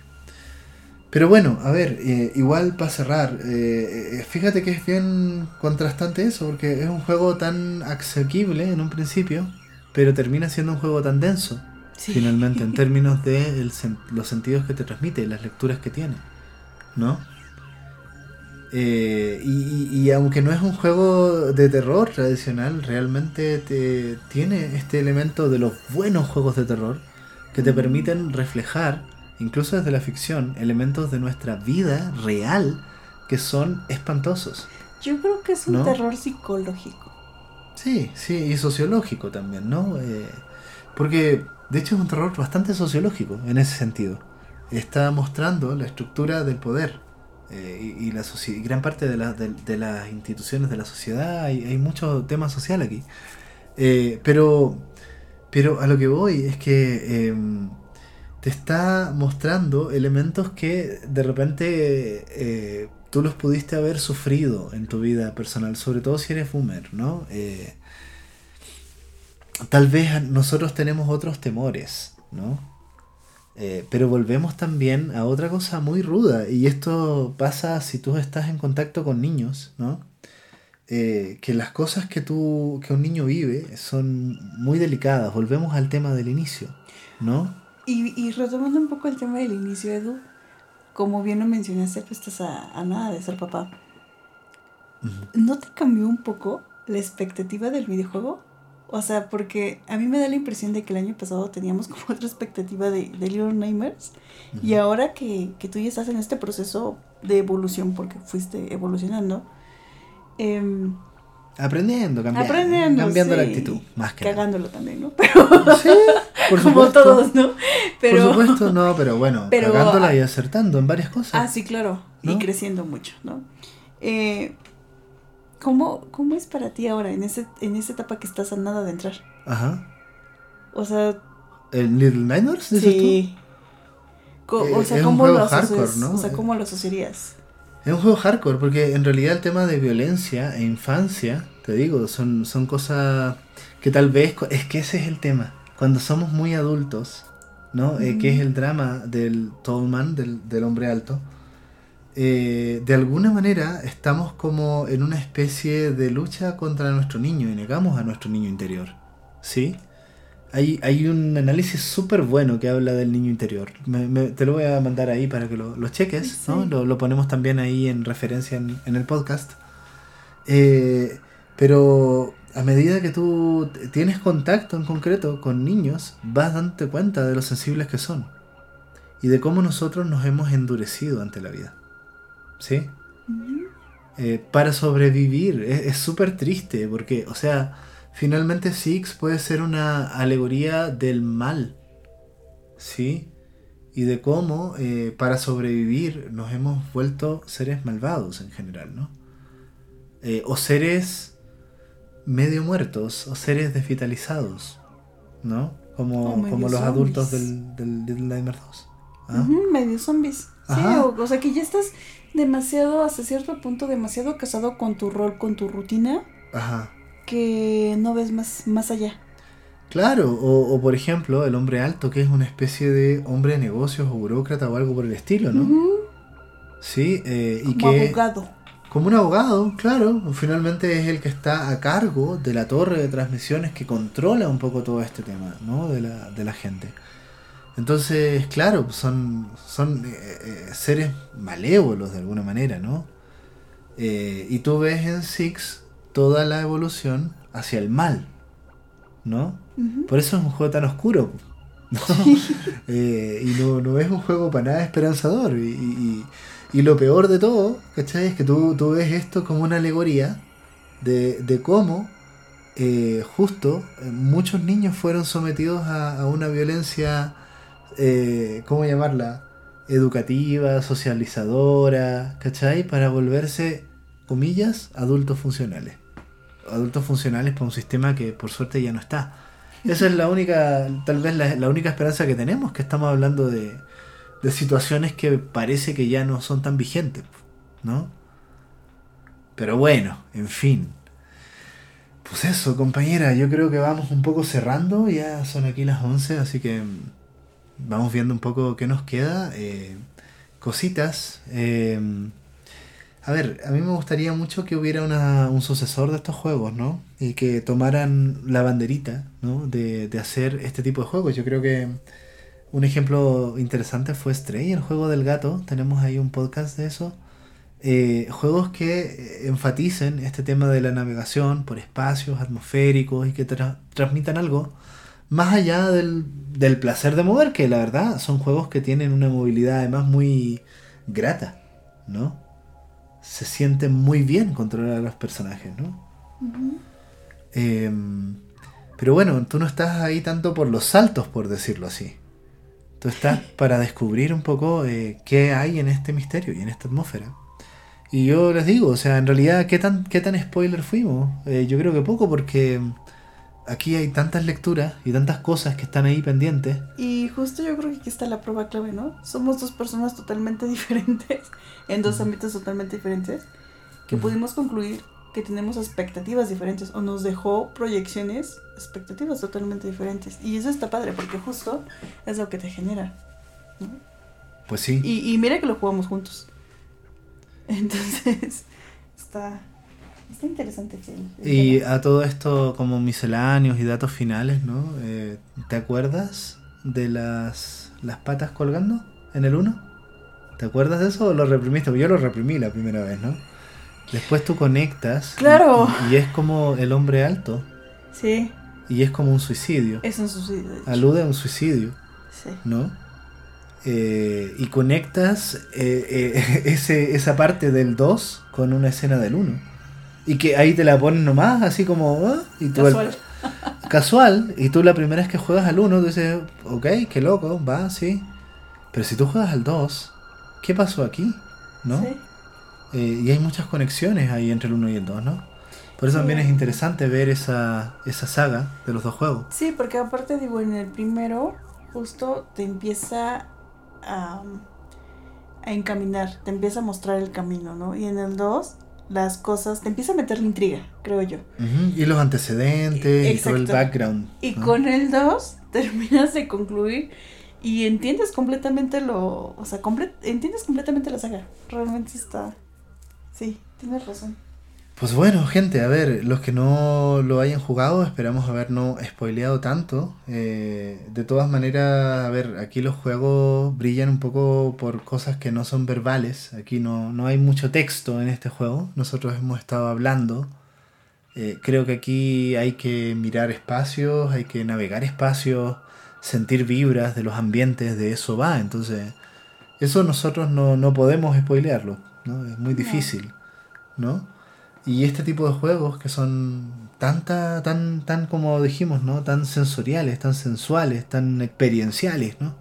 Pero bueno, a ver, eh, igual para cerrar, eh, eh, fíjate que es bien contrastante eso, porque es un juego tan asequible en un principio, pero termina siendo un juego tan denso. Sí. finalmente, en términos de el los sentidos que te transmite, las lecturas que tiene, ¿no? Eh, y, aunque no es un juego de terror tradicional, realmente te, tiene este elemento de los buenos juegos de terror que te permiten reflejar, incluso desde la ficción, elementos de nuestra vida real que son espantosos. Yo creo que es un ¿No? terror psicológico. Sí, sí, y sociológico también, ¿no? Eh, porque de hecho es un terror bastante sociológico en ese sentido. Está mostrando la estructura del poder eh, y, la gran parte de, la- de- de las instituciones de la sociedad. Hay, hay mucho tema social aquí. Eh, pero, pero a lo que voy es que em, te está mostrando elementos que de repente eh, tú los pudiste haber sufrido en tu vida personal, sobre todo si eres boomer, ¿no? Tal vez nosotros tenemos otros temores, ¿no? Eh, pero volvemos también a otra cosa muy ruda, y esto pasa si tú estás en contacto con niños, ¿no? Eh, que las cosas que, tú, que un niño vive son muy delicadas. Volvemos al tema del inicio, ¿no? Y, y retomando un poco el tema del inicio, Edu, como bien lo mencionaste, pues estás a, a nada de ser papá. ¿No te cambió un poco la expectativa del videojuego? O sea, porque a mí me da la impresión de que el año pasado teníamos como otra expectativa de, de Little Nightmares. Y ahora que, que tú ya estás en este proceso de evolución, porque fuiste evolucionando, em, Aprendiendo, cambiando. aprendiendo, cambiando la sí, actitud, más que nada. cagándolo también, ¿no? Pero, Sí, por como supuesto. todos, ¿no? Pero, Por supuesto, no, pero bueno, Pero- cagándola y acertando en varias cosas. Ah, sí, claro. Y creciendo mucho, ¿no? Eh, ¿cómo, ¿Cómo es para ti ahora, en, ese, en esa etapa que estás a nada de entrar? Ajá. O sea, ¿El Little dices sí. Co- Eh, o sea, es un ¿cómo juego lo hardcore, ¿no? O sea, Eh, ¿cómo lo asociarías? Es un juego hardcore, porque en realidad el tema de violencia e infancia, te digo, son, son cosas que tal vez, es que ese es el tema. Cuando somos muy adultos, ¿no? Eh, que es el drama del tall man, del, del hombre alto, eh, de alguna manera estamos como en una especie de lucha contra nuestro niño y negamos a nuestro niño interior, ¿sí? hay, hay un análisis súper bueno que habla del niño interior. Me- me- te lo voy a mandar ahí para que lo, lo cheques, ¿no? Sí. Lo, lo ponemos también ahí en referencia en, en el podcast. Eh, pero a medida que tú tienes contacto en concreto con niños, vas dándote cuenta de lo sensibles que son. Y de cómo nosotros nos hemos endurecido ante la vida. ¿Sí? Eh, para sobrevivir. Es súper triste porque, o sea, finalmente Six puede ser una alegoría del mal, ¿sí? Y de cómo eh, para sobrevivir nos hemos vuelto seres malvados en general, ¿no? Eh, o seres medio muertos, o seres desvitalizados, ¿no? Como, como los adultos del, del Little Nightmares 2. ¿ah? Medio zombies. Sí, o, o sea que ya estás demasiado, hasta cierto punto, demasiado casado con tu rol, con tu rutina, Ajá. que no ves más, más allá. Claro, o, o por ejemplo, el hombre alto, que es una especie de hombre de negocios o burócrata o algo por el estilo, ¿no? Sí, eh, y Como que abogado. como un abogado, claro, finalmente es el que está a cargo de la torre de transmisiones que controla un poco todo este tema, ¿no? De la, de la gente. Entonces, claro, son, son eh, eh, seres malévolos de alguna manera, ¿no? Eh, y tú ves en Six toda la evolución hacia el mal, ¿no? Por eso es un juego tan oscuro. ¿no? Eh, y no, no es un juego para nada esperanzador. Y, y- y lo peor de todo, ¿cachai? Es que tú, tú ves esto como una alegoría de, de cómo eh, justo muchos niños fueron sometidos a, a una violencia, eh, ¿cómo llamarla? Educativa, socializadora, ¿cachai? Para volverse, comillas, adultos funcionales. Adultos funcionales para un sistema que por suerte ya no está. Esa es la única, tal vez la, única esperanza que tenemos, que estamos hablando de, de situaciones que parece que ya no son tan vigentes, ¿no? Pero bueno, en fin. Pues eso, compañera, yo creo que vamos un poco cerrando, ya son aquí las 11, así que vamos viendo un poco qué nos queda. eh, cositas. eh, a ver, a mí me gustaría mucho que hubiera una- un sucesor de estos juegos, ¿no? Y que tomaran la banderita, ¿no? De, de hacer este tipo de juegos. Yo creo que un ejemplo interesante fue Stray, el juego del gato. Tenemos ahí un podcast de eso. Eh, juegos que enfaticen este tema de la navegación por espacios atmosféricos y que tra- transmitan algo más allá del, del placer de mover, que la verdad son juegos que tienen una movilidad además muy grata, ¿no? Se siente muy bien controlar a los personajes, ¿no? Em, pero bueno, tú no estás ahí tanto por los saltos, por decirlo así. Tú estás para descubrir un poco eh, qué hay en este misterio y en esta atmósfera. Y yo les digo, o sea, en realidad, ¿qué tan, qué tan spoiler fuimos? Eh, yo creo que poco, porque aquí hay tantas lecturas y tantas cosas que están ahí pendientes. Y justo yo creo que aquí está la prueba clave, ¿no? Somos dos personas totalmente diferentes, en dos ámbitos totalmente diferentes, que Ujú. pudimos concluir que tenemos expectativas diferentes o nos dejó proyecciones, expectativas totalmente diferentes. Y eso está padre porque justo es lo que te genera. ¿no? Pues sí. Y, y mira que lo jugamos juntos. Entonces, está, está interesante. el- Y a todo esto como misceláneos y datos finales, ¿no? Eh, ¿Te acuerdas de las, las patas colgando en el 1? ¿Te acuerdas de eso o lo reprimiste? Porque yo lo reprimí la primera vez, ¿no? Después tú conectas. y- Claro. Y, y es como el hombre alto. Sí, Y es como un suicidio. es un suicidio. Alude a un suicidio, Sí. ¿no? Eh, y conectas eh, eh, ese, esa parte del 2 con una escena del 1. Y que ahí te la pones nomás, así como... ah, y tú el- Casual. casual, y tú la primera vez que juegas al 1, tú dices, ok, qué loco, va, sí. Pero si tú juegas al 2, ¿qué pasó aquí? ¿No? Sí. Eh, y hay muchas conexiones ahí entre el 1 y el 2, ¿no? Por eso Sí. también es interesante ver esa, esa saga de los dos juegos. Sí, porque aparte digo, en el primero justo te empieza a, a encaminar, te empieza a mostrar el camino, ¿no? Y en el 2 las cosas, te empieza a meter la intriga, creo yo. Y los antecedentes y todo el background. Y ¿no? con el 2 terminas de concluir y entiendes completamente lo, o sea, comple- entiendes completamente la saga. Realmente está, sí, tienes razón. Pues bueno, gente, a ver, los que no lo hayan jugado, esperamos haber no spoileado tanto. Eh, de todas maneras, a ver, aquí los juegos brillan un poco por cosas que no son verbales. Aquí no, no hay mucho texto en este juego. Nosotros hemos estado hablando. Eh, creo que aquí hay que mirar espacios, hay que navegar espacios, sentir vibras de los ambientes, de eso va. Entonces, eso nosotros no, no podemos spoilearlo, ¿no? Es muy difícil, ¿no? Y este tipo de juegos que son tan, tan, tan como dijimos, ¿no? Tan sensoriales, tan sensuales, tan experienciales, ¿no?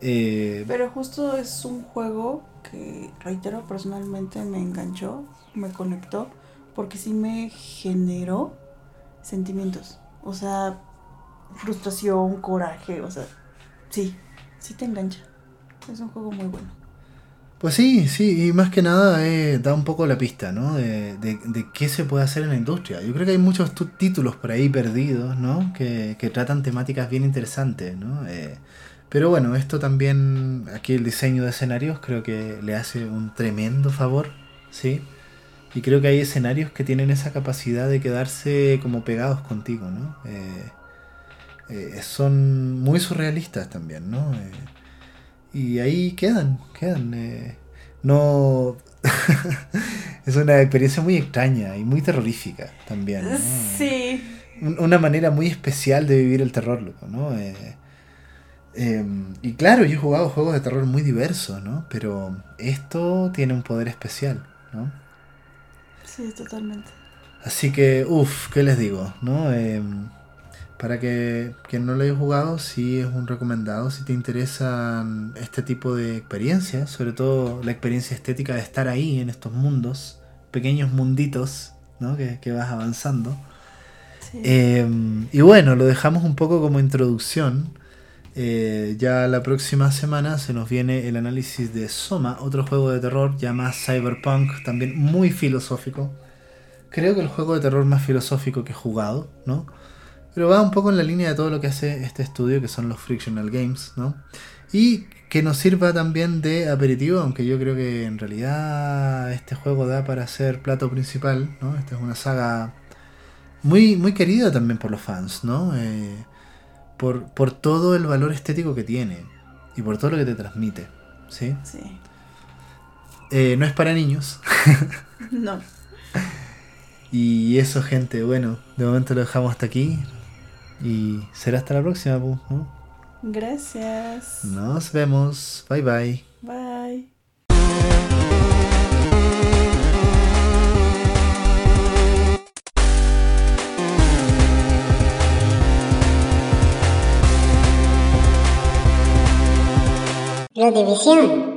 Eh, Pero justo es un juego que, reitero, personalmente me enganchó, me conectó, porque sí me generó sentimientos. O sea, frustración, coraje, o sea, sí, sí te engancha. Es un juego muy bueno. Pues sí, sí, y más que nada eh, da un poco la pista, ¿no? De, de, qué se puede hacer en la industria. Yo creo que hay muchos títulos por ahí perdidos, ¿no? Que, que tratan temáticas bien interesantes, ¿no? Eh, pero bueno, esto también, aquí el diseño de escenarios creo que le hace un tremendo favor, ¿sí? Y creo que hay escenarios que tienen esa capacidad de quedarse como pegados contigo, ¿no? Eh, son muy surrealistas también, ¿no? Y ahí quedan, quedan. Eh, no. es una experiencia muy extraña y muy terrorífica también. Sí. Una manera muy especial de vivir el terror, loco, ¿no? Eh, em, y claro, yo he jugado juegos de terror muy diversos, ¿no? Pero esto tiene un poder especial, ¿no? Sí, totalmente. Así que, uff, ¿qué les digo? ¿No? Para que quien no lo haya jugado, sí es un recomendado si te interesan este tipo de experiencias, sobre todo la experiencia estética de estar ahí en estos mundos, pequeños munditos ¿no? que, vas avanzando. Em, y bueno, lo dejamos un poco como introducción. Eh, ya la próxima semana se nos viene el análisis de Soma, otro juego de terror ya más cyberpunk, también muy filosófico. Creo que el juego de terror más filosófico que he jugado, ¿no? Pero va un poco en la línea de todo lo que hace este estudio, que son los Frictional Games, ¿no? Y que nos sirva también de aperitivo, aunque yo creo que en realidad este juego da para ser plato principal, ¿no? Esta es una saga muy, muy querida también por los fans, ¿no? Eh, por, por todo el valor estético que tiene y por todo lo que te transmite, ¿sí? Sí. Eh, no es para niños. no. Y eso, gente, bueno, de momento lo dejamos hasta aquí. Y será hasta la próxima, Gracias. Nos vemos. Bye bye. Bye. La división.